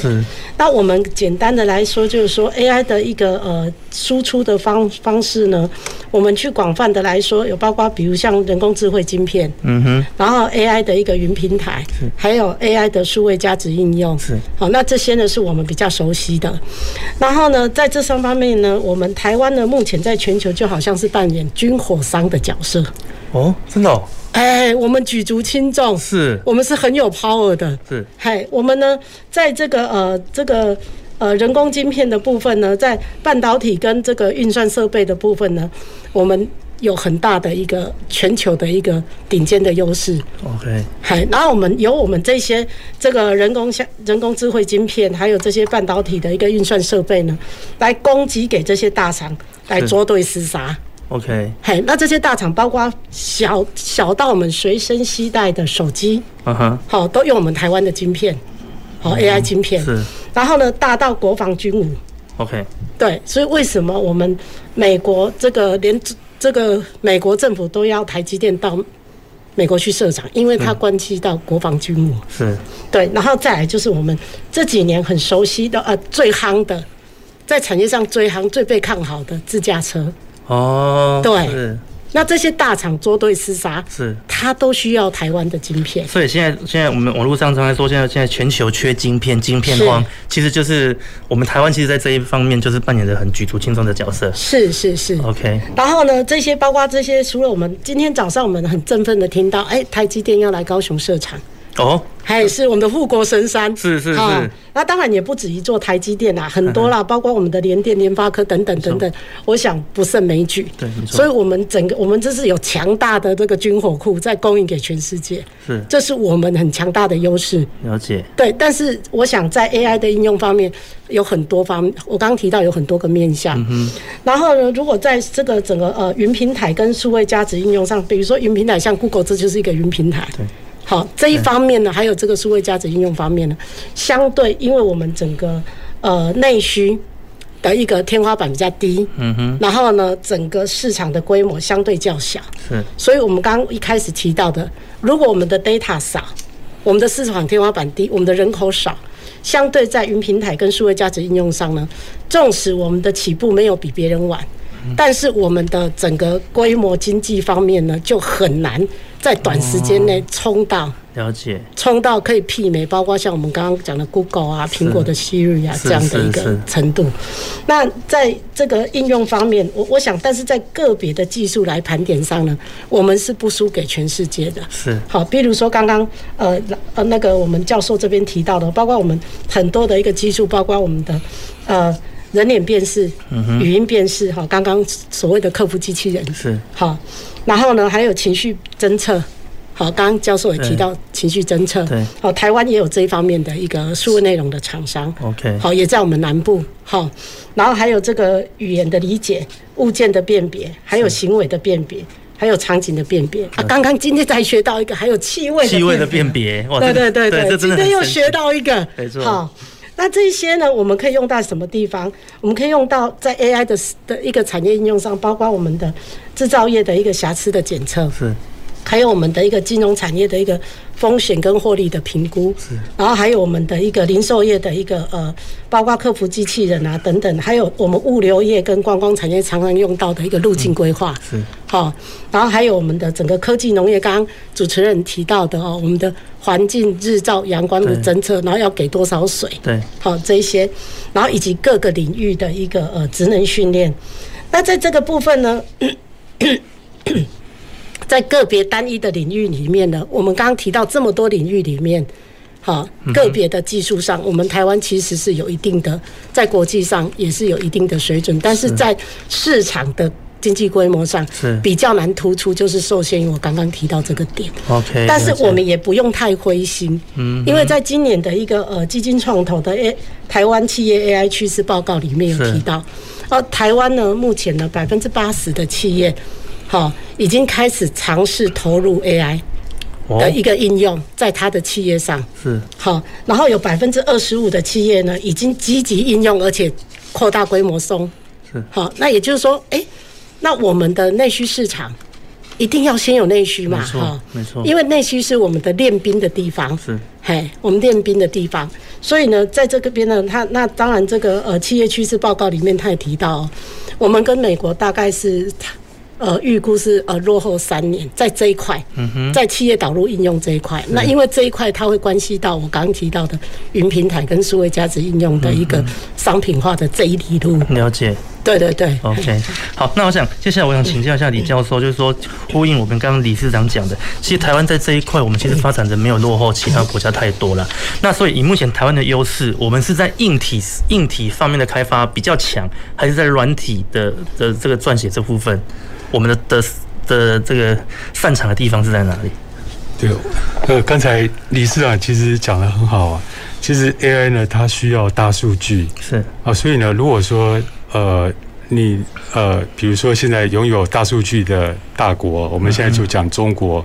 那我们简单的来说，就是说 AI 的一个呃输出的方方式呢，我们去广泛的来说，有包括比如像人工智慧晶片，嗯哼，然后 AI 的一个云平台，还有 AI 的数位价值应用，是好，那这些呢是我们比较熟悉的。然后呢，在这三方面呢，我们台湾呢目前在全球就好像是扮演军火商的角色。哦，真的哦，哎、欸，我们举足轻重，是。我们是很有 power 的，是，嗨，我们呢，在这个呃这个呃人工晶片的部分呢，在半导体跟这个运算设备的部分呢，我们有很大的一个全球的一个顶尖的优势。OK，嗨，然后我们有我们这些这个人工像人工智慧晶片，还有这些半导体的一个运算设备呢，来供给给这些大厂来捉对厮杀。OK，嘿，那这些大厂包括小小到我们随身携带的手机，嗯哼，好，都用我们台湾的晶片，好 AI 晶片是。然后呢，大到国防军武，OK，对，所以为什么我们美国这个连这个美国政府都要台积电到美国去设厂，因为它关系到国防军武，是对。然后再来就是我们这几年很熟悉的呃最夯的，在产业上最夯最被看好的自驾车。哦，对，是，那这些大厂捉对厮杀，是，它都需要台湾的晶片。所以现在，现在我们网络上常常说，现在现在全球缺晶片，晶片荒，其实就是我们台湾，其实在这一方面就是扮演着很举足轻重的角色。是是是，OK。然后呢，这些包括这些，除了我们今天早上我们很振奋的听到，哎，台积电要来高雄设厂。哦，还是我们的护国神山，是是是。那当然也不止一座台积电啦，很多啦，包括我们的联电、联发科等等等等，我想不胜枚举。对，没错。所以我们整个我们这是有强大的这个军火库在供应给全世界，是，这是我们很强大的优势。了解。对，但是我想在 AI 的应用方面有很多方面，我刚刚提到有很多个面向。嗯。然后呢，如果在这个整个呃云平台跟数位价值应用上，比如说云平台像 Google，这就是一个云平台。对。好，这一方面呢，还有这个数位价值应用方面呢，相对，因为我们整个呃内需的一个天花板比较低，嗯哼，然后呢，整个市场的规模相对较小，是，所以我们刚刚一开始提到的，如果我们的 data 少，我们的市场天花板低，我们的人口少，相对在云平台跟数位价值应用上呢，纵使我们的起步没有比别人晚，但是我们的整个规模经济方面呢，就很难。在短时间内冲到了解，冲到可以媲美，包括像我们刚刚讲的 Google 啊、苹果的 Siri 啊这样的一个程度。那在这个应用方面，我我想，但是在个别的技术来盘点上呢，我们是不输给全世界的。是好，比如说刚刚呃呃那个我们教授这边提到的，包括我们很多的一个技术，包括我们的呃人脸辨识、语音辨识，哈，刚刚所谓的客服机器人。是。好。然后呢，还有情绪侦测，好，刚刚教授也提到情绪侦测，对，好，台湾也有这一方面的一个数位内容的厂商，OK，好，也在我们南部，好，然后还有这个语言的理解、物件的辨别，还有行为的辨别，还有场景的辨别。啊，刚刚今天才学到一个，还有气味，气味的辨别，对对对对，今天又学到一个，没错，好。那这些呢，我们可以用到什么地方？我们可以用到在 AI 的的一个产业应用上，包括我们的制造业的一个瑕疵的检测。是。还有我们的一个金融产业的一个风险跟获利的评估，然后还有我们的一个零售业的一个呃，包括客服机器人啊等等，还有我们物流业跟观光产业常常用到的一个路径规划，是。好，然后还有我们的整个科技农业，刚刚主持人提到的哦，我们的环境日照阳光的侦测，然后要给多少水，对，好这一些，然后以及各个领域的一个呃职能训练，那在这个部分呢？[COUGHS] 在个别单一的领域里面呢，我们刚刚提到这么多领域里面，好个别的技术上，我们台湾其实是有一定的，在国际上也是有一定的水准，但是在市场的经济规模上是。比较难突出，就是受限于我刚刚提到这个点。OK，但是我们也不用太灰心，嗯，因为在今年的一个呃基金创投的 A 台湾企业 AI 趋势报告里面有提到，呃，台湾呢目前呢百分之八十的企业。好，已经开始尝试投入 AI 的一个应用，在他的企业上是好，然后有百分之二十五的企业呢，已经积极应用，而且扩大规模松是好。那也就是说，哎，那我们的内需市场一定要先有内需嘛？哈，没错，因为内需是我们的练兵的地方，是嘿，我们练兵的地方。所以呢，在这个边呢，他那当然这个呃企业趋势报告里面，他也提到，我们跟美国大概是。呃，预估是呃落后三年，在这一块，在企业导入应用这一块，那因为这一块它会关系到我刚刚提到的云平台跟数位价值应用的一个商品化的这一里路。了解，对对对。OK，好，那我想接下来我想请教一下李教授，就是说呼应我们刚刚理事长讲的，其实台湾在这一块，我们其实发展的没有落后其他国家太多了。那所以以目前台湾的优势，我们是在硬体硬体方面的开发比较强，还是在软体的的这个撰写这部分？我们的的的这个擅长的地方是在哪里？对，呃，刚才理事长其实讲得很好啊。其实 AI 呢，它需要大数据，是啊，所以呢，如果说呃，你呃，比如说现在拥有大数据的大国，我们现在就讲中国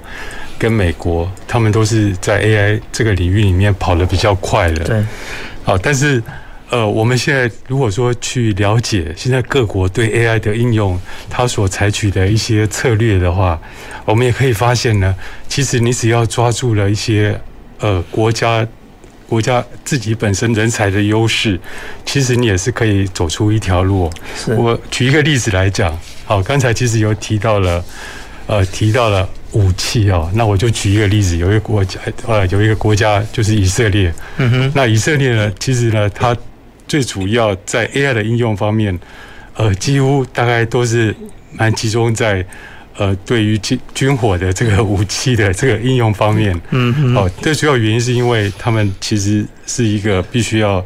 跟美国，他们都是在 AI 这个领域里面跑得比较快的，对，啊，但是。呃，我们现在如果说去了解现在各国对 AI 的应用，它所采取的一些策略的话，我们也可以发现呢，其实你只要抓住了一些呃国家国家自己本身人才的优势，其实你也是可以走出一条路。我举一个例子来讲，好，刚才其实有提到了，呃，提到了武器哦，那我就举一个例子，有一个国家，呃，有一个国家就是以色列，嗯哼，那以色列呢，其实呢，它最主要在 AI 的应用方面，呃，几乎大概都是蛮集中在呃，对于军军火的这个武器的这个应用方面。嗯，哦，最主要原因是因为他们其实是一个必须要。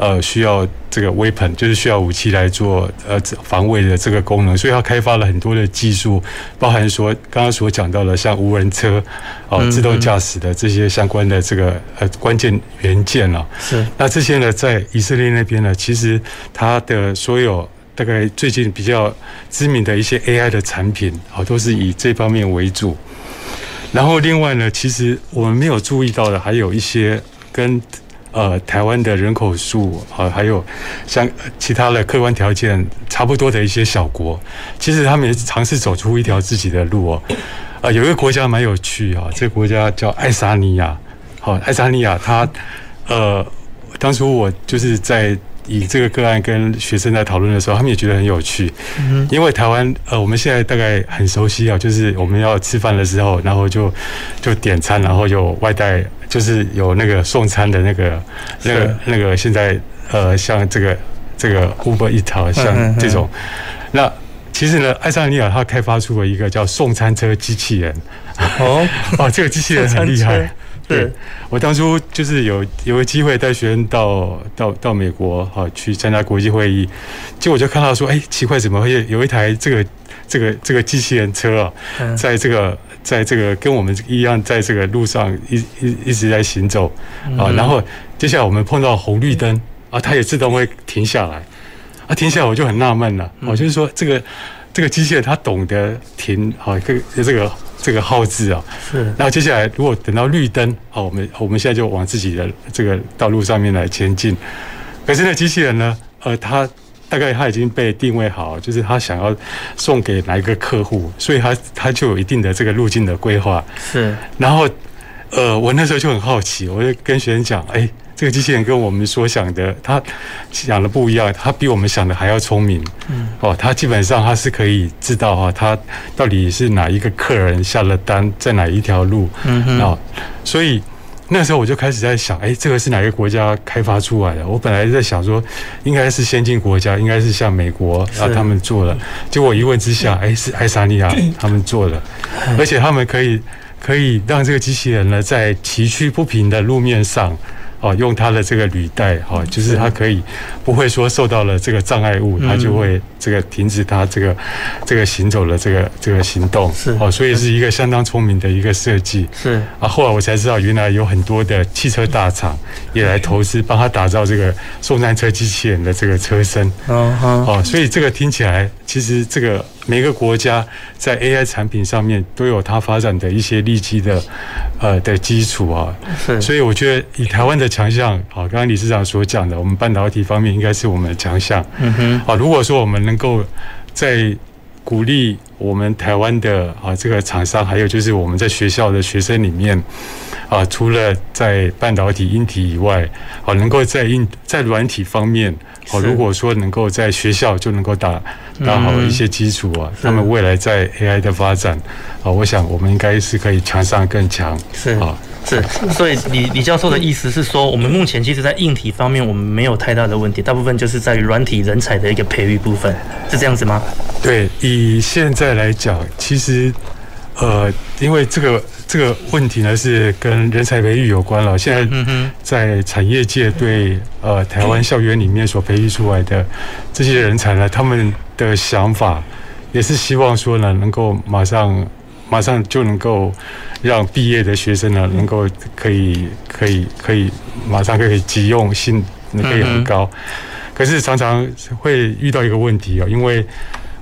呃，需要这个 weapon，就是需要武器来做呃防卫的这个功能，所以它开发了很多的技术，包含说刚刚所讲到的像无人车，哦、呃，自动驾驶的这些相关的这个呃关键元件了。是。那这些呢，在以色列那边呢，其实它的所有大概最近比较知名的一些 AI 的产品，哦，都是以这方面为主。然后另外呢，其实我们没有注意到的，还有一些跟。呃，台湾的人口数啊，还有像其他的客观条件差不多的一些小国，其实他们也尝试走出一条自己的路哦。呃，有一个国家蛮有趣啊，这个国家叫爱沙尼亚。好，爱沙尼亚，它呃，当初我就是在以这个个案跟学生在讨论的时候，他们也觉得很有趣。嗯，因为台湾呃，我们现在大概很熟悉啊，就是我们要吃饭的时候，然后就就点餐，然后有外带。就是有那个送餐的那个、那个、那个，现在呃，像这个这个 Uber Eats，像这种。那其实呢，爱沙尼亚它开发出了一个叫送餐车机器人。哦，哇，[LAUGHS] 这个机器人很厉害。对，我当初就是有有个机会带学生到到到美国哈去参加国际会议，结果我就看到说，哎，奇怪，怎么会有一台这个这个这个机器人车啊，在这个。在这个跟我们一样，在这个路上一一一直在行走啊，然后接下来我们碰到红绿灯啊，它也自动会停下来。啊，停下来我就很纳闷了，我就是说这个这个机械它懂得停啊，这个这个这个号字啊，是，然后接下来如果等到绿灯好，我们我们现在就往自己的这个道路上面来前进，可是那机器人呢，呃，它大概他已经被定位好，就是他想要送给哪一个客户，所以他他就有一定的这个路径的规划。是，然后呃，我那时候就很好奇，我就跟学生讲，哎。这个机器人跟我们所想的，他想的不一样，他比我们想的还要聪明。嗯，哦，他基本上他是可以知道哈，他到底是哪一个客人下了单，在哪一条路。嗯哼，哦，所以那时候我就开始在想，哎，这个是哪个国家开发出来的？我本来在想说，应该是先进国家，应该是像美国啊他们做的。结果一问之下，哎，是爱沙尼亚他们做的，而且他们可以可以让这个机器人呢，在崎岖不平的路面上。哦，用它的这个履带，哦，就是它可以不会说受到了这个障碍物，它就会这个停止它这个这个行走的这个这个行动。是哦，所以是一个相当聪明的一个设计。是啊，后来我才知道，原来有很多的汽车大厂也来投资，帮他打造这个送餐车机器人的这个车身。哦哦，所以这个听起来，其实这个。每个国家在 AI 产品上面都有它发展的一些利基的，呃的基础啊，是，所以我觉得以台湾的强项，好，刚刚理事长所讲的，我们半导体方面应该是我们的强项，嗯哼，啊，如果说我们能够在鼓励我们台湾的啊这个厂商，还有就是我们在学校的学生里面，啊，除了在半导体、硬体以外，啊，能够在硬在软体方面。哦，如果说能够在学校就能够打打好一些基础啊，他们未来在 AI 的发展啊，我想我们应该是可以强上更强。是啊，是。所以李李教授的意思是说，我们目前其实在硬体方面我们没有太大的问题，大部分就是在于软体人才的一个培育部分，是这样子吗？对，以现在来讲，其实呃，因为这个。这个问题呢是跟人才培育有关了。现在在产业界对呃台湾校园里面所培育出来的这些人才呢，他们的想法也是希望说呢，能够马上马上就能够让毕业的学生呢，能够可以可以可以马上可以急用性可以很高。可是常常会遇到一个问题哦，因为。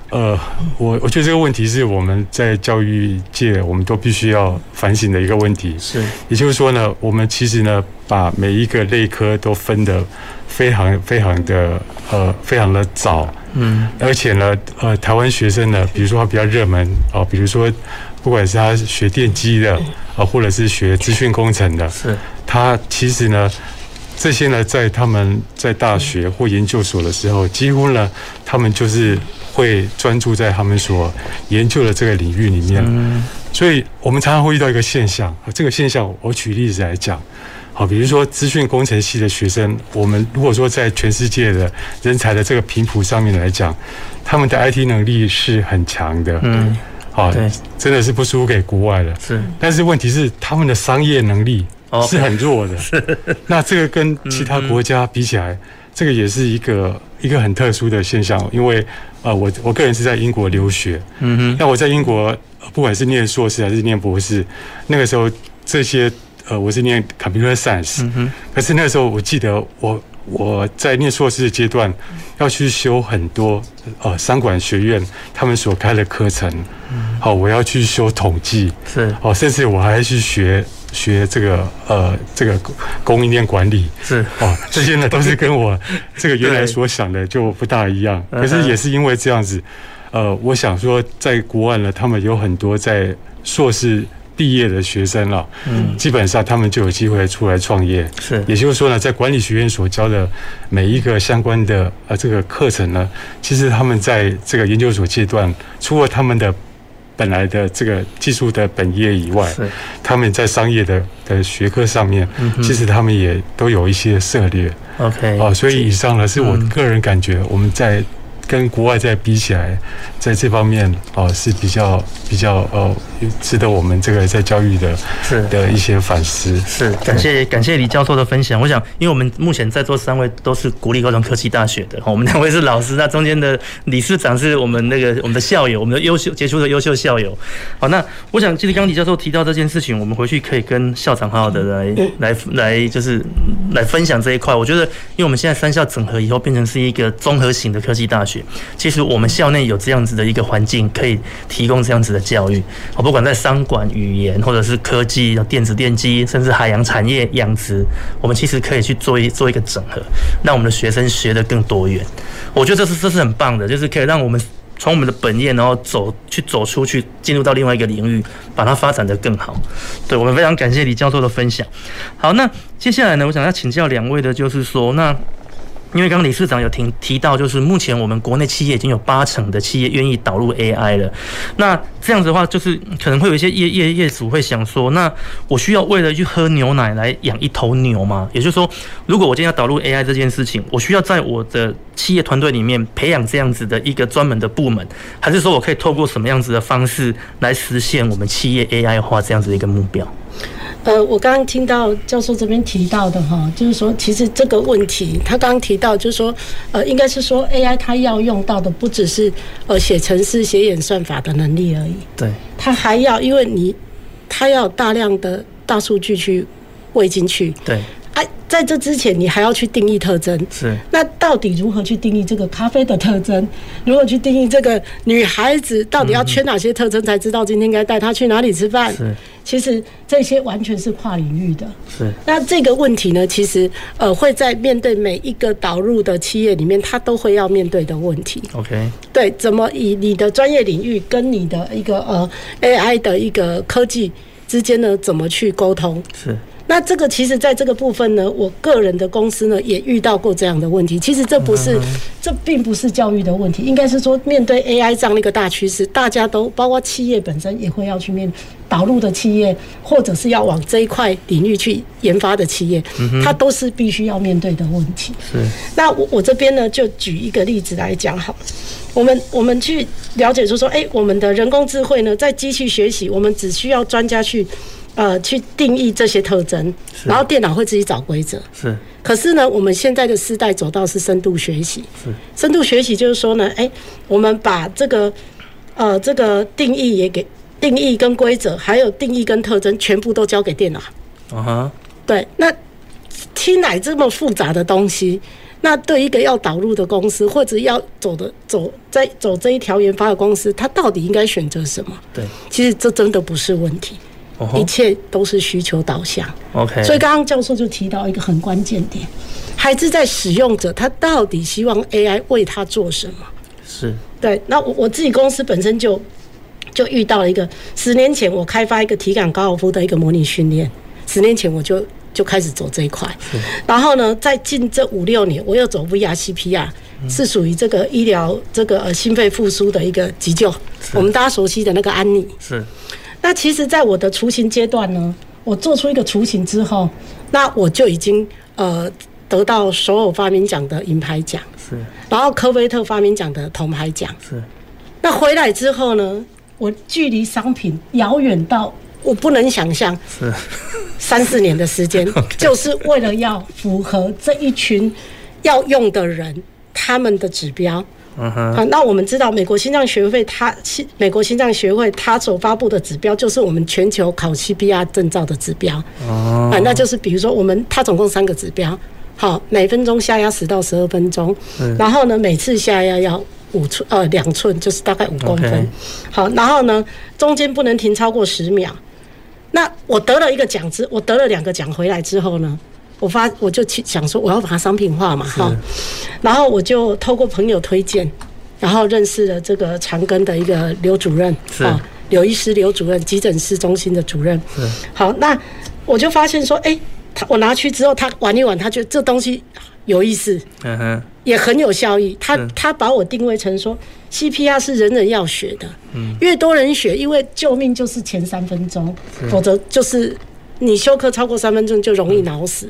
呃，我我觉得这个问题是我们在教育界我们都必须要反省的一个问题。是，也就是说呢，我们其实呢，把每一个类科都分得非常非常的呃非常的早。嗯。而且呢，呃，台湾学生呢，比如说他比较热门哦，比如说不管是他学电机的啊，或者是学资讯工程的，是，他其实呢，这些呢，在他们在大学或研究所的时候，几乎呢，他们就是。会专注在他们所研究的这个领域里面，所以我们常常会遇到一个现象啊。这个现象，我举例子来讲，好，比如说资讯工程系的学生，我们如果说在全世界的人才的这个频谱上面来讲，他们的 IT 能力是很强的，嗯，好，真的是不输给国外的，是。但是问题是，他们的商业能力是很弱的，是。[LAUGHS] 那这个跟其他国家比起来，这个也是一个一个很特殊的现象，因为。啊，我我个人是在英国留学，嗯哼，那我在英国不管是念硕士还是念博士，那个时候这些呃，我是念 computer science，嗯哼，可是那个时候我记得我我在念硕士的阶段要去修很多呃商管学院他们所开的课程，好，我要去修统计，是，哦，甚至我还要去学。学这个呃，这个供应链管理。是。哦，这些呢都是跟我这个原来所想的就不大一样。可是也是因为这样子，呃，我想说，在国外呢，他们有很多在硕士毕业的学生了，嗯，基本上他们就有机会出来创业。是，也就是说呢，在管理学院所教的每一个相关的呃这个课程呢，其实他们在这个研究所阶段，除了他们的。本来的这个技术的本业以外，他们在商业的的学科上面，其实他们也都有一些涉猎。OK，哦，所以以上呢是我个人感觉，我们在。跟国外在比起来，在这方面哦是比较比较呃值得我们这个在教育的是的一些反思。是感谢感谢李教授的分享。我想，因为我们目前在座三位都是国立高雄科技大学的，我们两位是老师，那中间的理事长是我们那个我们的校友，我们的优秀杰出的优秀校友。好，那我想，其实刚刚李教授提到这件事情，我们回去可以跟校长好好的来来来就是来分享这一块。我觉得，因为我们现在三校整合以后，变成是一个综合型的科技大学。其实我们校内有这样子的一个环境，可以提供这样子的教育。哦，不管在商管、语言，或者是科技、电子电机，甚至海洋产业、养殖，我们其实可以去做一做一个整合，让我们的学生学得更多元。我觉得这是这是很棒的，就是可以让我们。从我们的本业，然后走去走出去，进入到另外一个领域，把它发展得更好。对，我们非常感谢李教授的分享。好，那接下来呢，我想要请教两位的，就是说那。因为刚刚理事长有提提到，就是目前我们国内企业已经有八成的企业愿意导入 AI 了。那这样子的话，就是可能会有一些业业业主会想说，那我需要为了去喝牛奶来养一头牛吗？也就是说，如果我今天要导入 AI 这件事情，我需要在我的企业团队里面培养这样子的一个专门的部门，还是说我可以透过什么样子的方式来实现我们企业 AI 化这样子的一个目标？呃，我刚刚听到教授这边提到的哈，就是说，其实这个问题，他刚刚提到，就是说，呃，应该是说 AI 它要用到的不只是呃写程式、写演算法的能力而已，对，它还要，因为你它要大量的大数据去喂进去，对。在这之前，你还要去定义特征。是。那到底如何去定义这个咖啡的特征？如何去定义这个女孩子到底要缺哪些特征，才知道今天该带她去哪里吃饭？是。其实这些完全是跨领域的。是。那这个问题呢，其实呃会在面对每一个导入的企业里面，它都会要面对的问题。OK。对，怎么以你的专业领域跟你的一个呃 AI 的一个科技之间呢，怎么去沟通？是。那这个其实，在这个部分呢，我个人的公司呢也遇到过这样的问题。其实这不是，这并不是教育的问题，应该是说面对 AI 这样的一个大趋势，大家都包括企业本身也会要去面导入的企业，或者是要往这一块领域去研发的企业，它都是必须要面对的问题。是。那我我这边呢，就举一个例子来讲好，我们我们去了解说说，哎，我们的人工智慧呢，在机器学习，我们只需要专家去。呃，去定义这些特征，然后电脑会自己找规则。是。可是呢，我们现在的时代走到是深度学习。是。深度学习就是说呢，哎、欸，我们把这个呃这个定义也给定义跟规则，还有定义跟特征，全部都交给电脑。啊哈。对，那听来这么复杂的东西，那对一个要导入的公司，或者要走的走在走这一条研发的公司，它到底应该选择什么？对，其实这真的不是问题。一切都是需求导向。OK，所以刚刚教授就提到一个很关键点，孩子在使用者他到底希望 AI 为他做什么？是。对，那我我自己公司本身就就遇到了一个，十年前我开发一个体感高尔夫的一个模拟训练，十年前我就就开始走这一块。然后呢，在近这五六年，我又走 VR CPR，是属于这个医疗这个呃心肺复苏的一个急救，我们大家熟悉的那个安妮。是。那其实，在我的雏形阶段呢，我做出一个雏形之后，那我就已经呃得到所有发明奖的银牌奖，是，然后科威特发明奖的铜牌奖，是。那回来之后呢，我距离商品遥远到我不能想象，是三四年的时间，[LAUGHS] 就是为了要符合这一群要用的人他们的指标。嗯哼，啊，那我们知道美国心脏学会，它心美国心脏学会它所发布的指标，就是我们全球考 CPR 证照的指标。哦，啊，那就是比如说我们它总共三个指标，好，每分钟下压十到十二分钟，然后呢，每次下压要五寸呃两寸，就是大概五公分。好，然后呢，中间不能停超过十秒。那我得了一个奖之，我得了两个奖回来之后呢？我发我就去想说我要把它商品化嘛哈，然后我就透过朋友推荐，然后认识了这个长庚的一个刘主任啊，刘医师刘主任急诊室中心的主任。好，那我就发现说，哎，他我拿去之后，他玩一玩，他觉得这东西有意思，嗯哼，也很有效益。他他把我定位成说，CPR 是人人要学的，嗯，越多人学，因为救命就是前三分钟，否则就是。你休克超过三分钟就容易脑死，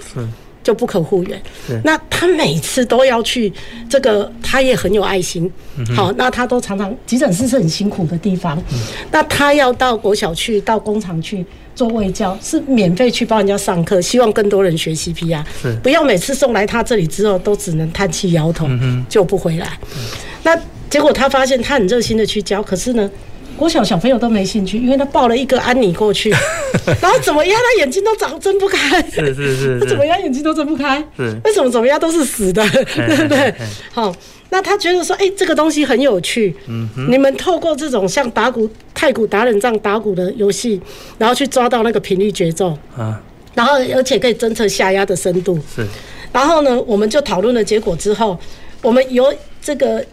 就不可复原。那他每次都要去这个，他也很有爱心。好，那他都常常急诊室是很辛苦的地方。那他要到国小去，到工厂去做卫教，是免费去帮人家上课，希望更多人学 CPR。不要每次送来他这里之后都只能叹气摇头，救不回来。那结果他发现他很热心的去教，可是呢？国小小朋友都没兴趣，因为他抱了一个安妮过去，[LAUGHS] 然后怎么压，他眼睛都长睁不开。是是是，是，他怎么压，眼睛都睁不开。是，为什么怎么压都是死的，[LAUGHS] 对不对？好，那他觉得说，哎、欸，这个东西很有趣。嗯。你们透过这种像打鼓、太鼓达人这样打鼓的游戏，然后去抓到那个频率节奏啊，然后而且可以侦测下压的深度。是。然后呢，我们就讨论了结果之后，我们由这个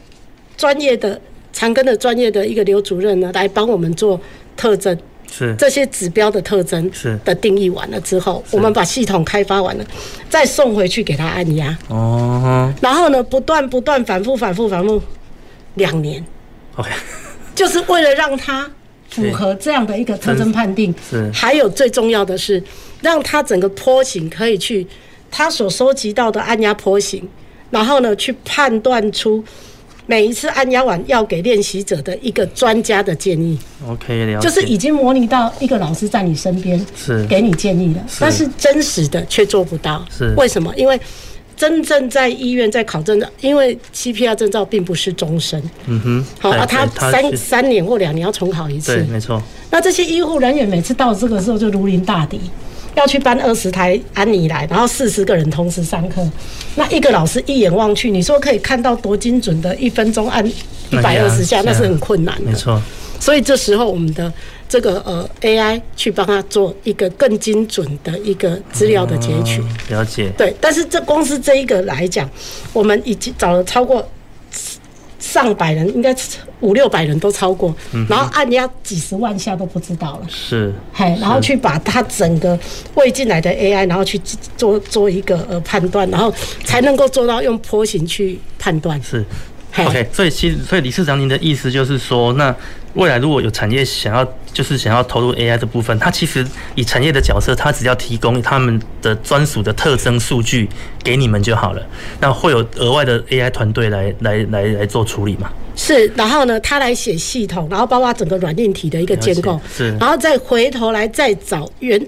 专业的长庚的专业的一个刘主任呢，来帮我们做特征。是这些指标的特征是的定义完了之后，我们把系统开发完了，再送回去给他按压。哦。然后呢，不断不断反复反复反复，两年。OK。就是为了让他符合这样的一个特征判定。是。还有最重要的是，让他整个坡形可以去他所收集到的按压坡形，然后呢，去判断出。每一次按压完要给练习者的一个专家的建议，OK，了解，就是已经模拟到一个老师在你身边，是。给你建议了，但是真实的却做不到，是。为什么？因为真正在医院在考证的，因为 CPR 证照并不是终身，嗯哼，好，啊，他三三年或两年要重考一次，对，没错。那这些医护人员每次到这个时候就如临大敌。要去搬二十台安妮来，然后四十个人同时上课，那一个老师一眼望去，你说可以看到多精准的一分钟按一百二十下，那是很困难的。没错，所以这时候我们的这个呃 AI 去帮他做一个更精准的一个资料的截取。了解。对，但是这光是这一个来讲，我们已经找了超过。上百人，应该五六百人都超过，嗯、然后按压几十万下都不知道了。是，嘿，然后去把它整个喂进来的 AI，然后去做做一个呃判断，然后才能够做到用波形去判断。是，OK。所以其实，所以理事长您的意思就是说，那未来如果有产业想要。就是想要投入 AI 的部分，它其实以产业的角色，它只要提供他们的专属的特征数据给你们就好了。那会有额外的 AI 团队来来来来做处理嘛？是，然后呢，他来写系统，然后包括整个软硬体的一个建构，是，然后再回头来再找原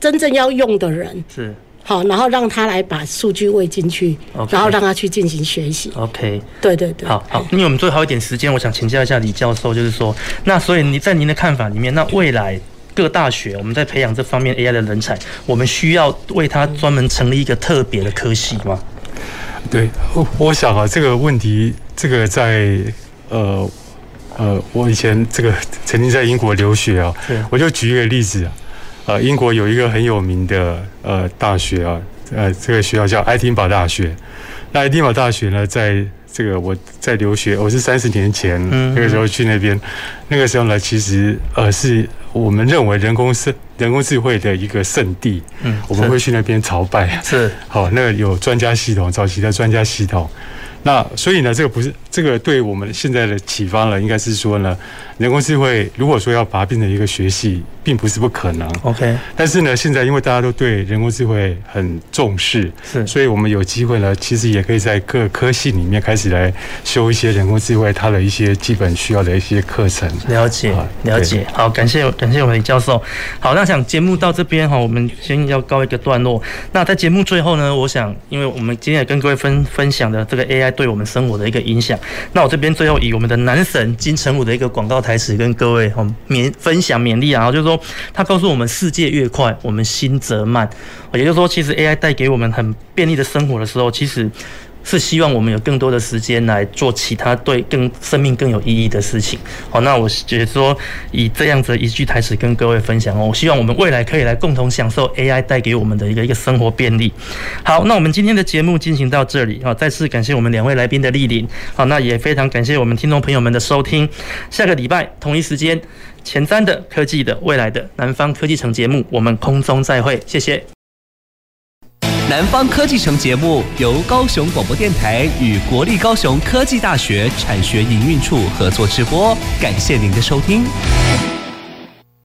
真正要用的人，是。好，然后让他来把数据喂进去，okay, 然后让他去进行学习。OK，对对对。好好，因为我们最后一点时间，我想请教一下李教授，就是说，那所以你在您的看法里面，那未来各大学我们在培养这方面 AI 的人才，我们需要为他专门成立一个特别的科系吗？对，我我想啊，这个问题，这个在呃呃，我以前这个曾经在英国留学啊，我就举一个例子啊。呃，英国有一个很有名的呃大学啊，呃，这个学校叫爱丁堡大学。那爱丁堡大学呢，在这个我在留学，我是三十年前那个时候去那边，那个时候呢，其实呃是我们认为人工智人工智慧的一个圣地，嗯，我们会去那边朝拜，是 [LAUGHS] 好，那个有专家系统，早期的专家系统。那所以呢，这个不是这个对我们现在的启发了，应该是说呢，人工智慧如果说要把它变成一个学系，并不是不可能。OK，但是呢，现在因为大家都对人工智慧很重视，是，所以我们有机会呢，其实也可以在各科系里面开始来修一些人工智慧它的一些基本需要的一些课程。了解，了解。好，感谢感谢我们李教授。好，那想节目到这边哈，我们先要告一个段落。那在节目最后呢，我想，因为我们今天也跟各位分分享的这个 AI。对我们生活的一个影响。那我这边最后以我们的男神金城武的一个广告台词跟各位哦勉分享勉励啊，就是说他告诉我们，世界越快，我们心则慢。也就是说，其实 AI 带给我们很便利的生活的时候，其实。是希望我们有更多的时间来做其他对更生命更有意义的事情。好，那我觉得说以这样子一句台词跟各位分享哦，我希望我们未来可以来共同享受 AI 带给我们的一个一个生活便利。好，那我们今天的节目进行到这里啊，再次感谢我们两位来宾的莅临。好，那也非常感谢我们听众朋友们的收听。下个礼拜同一时间，前瞻的科技的未来的南方科技城节目，我们空中再会，谢谢。南方科技城节目由高雄广播电台与国立高雄科技大学产学营运处合作直播，感谢您的收听。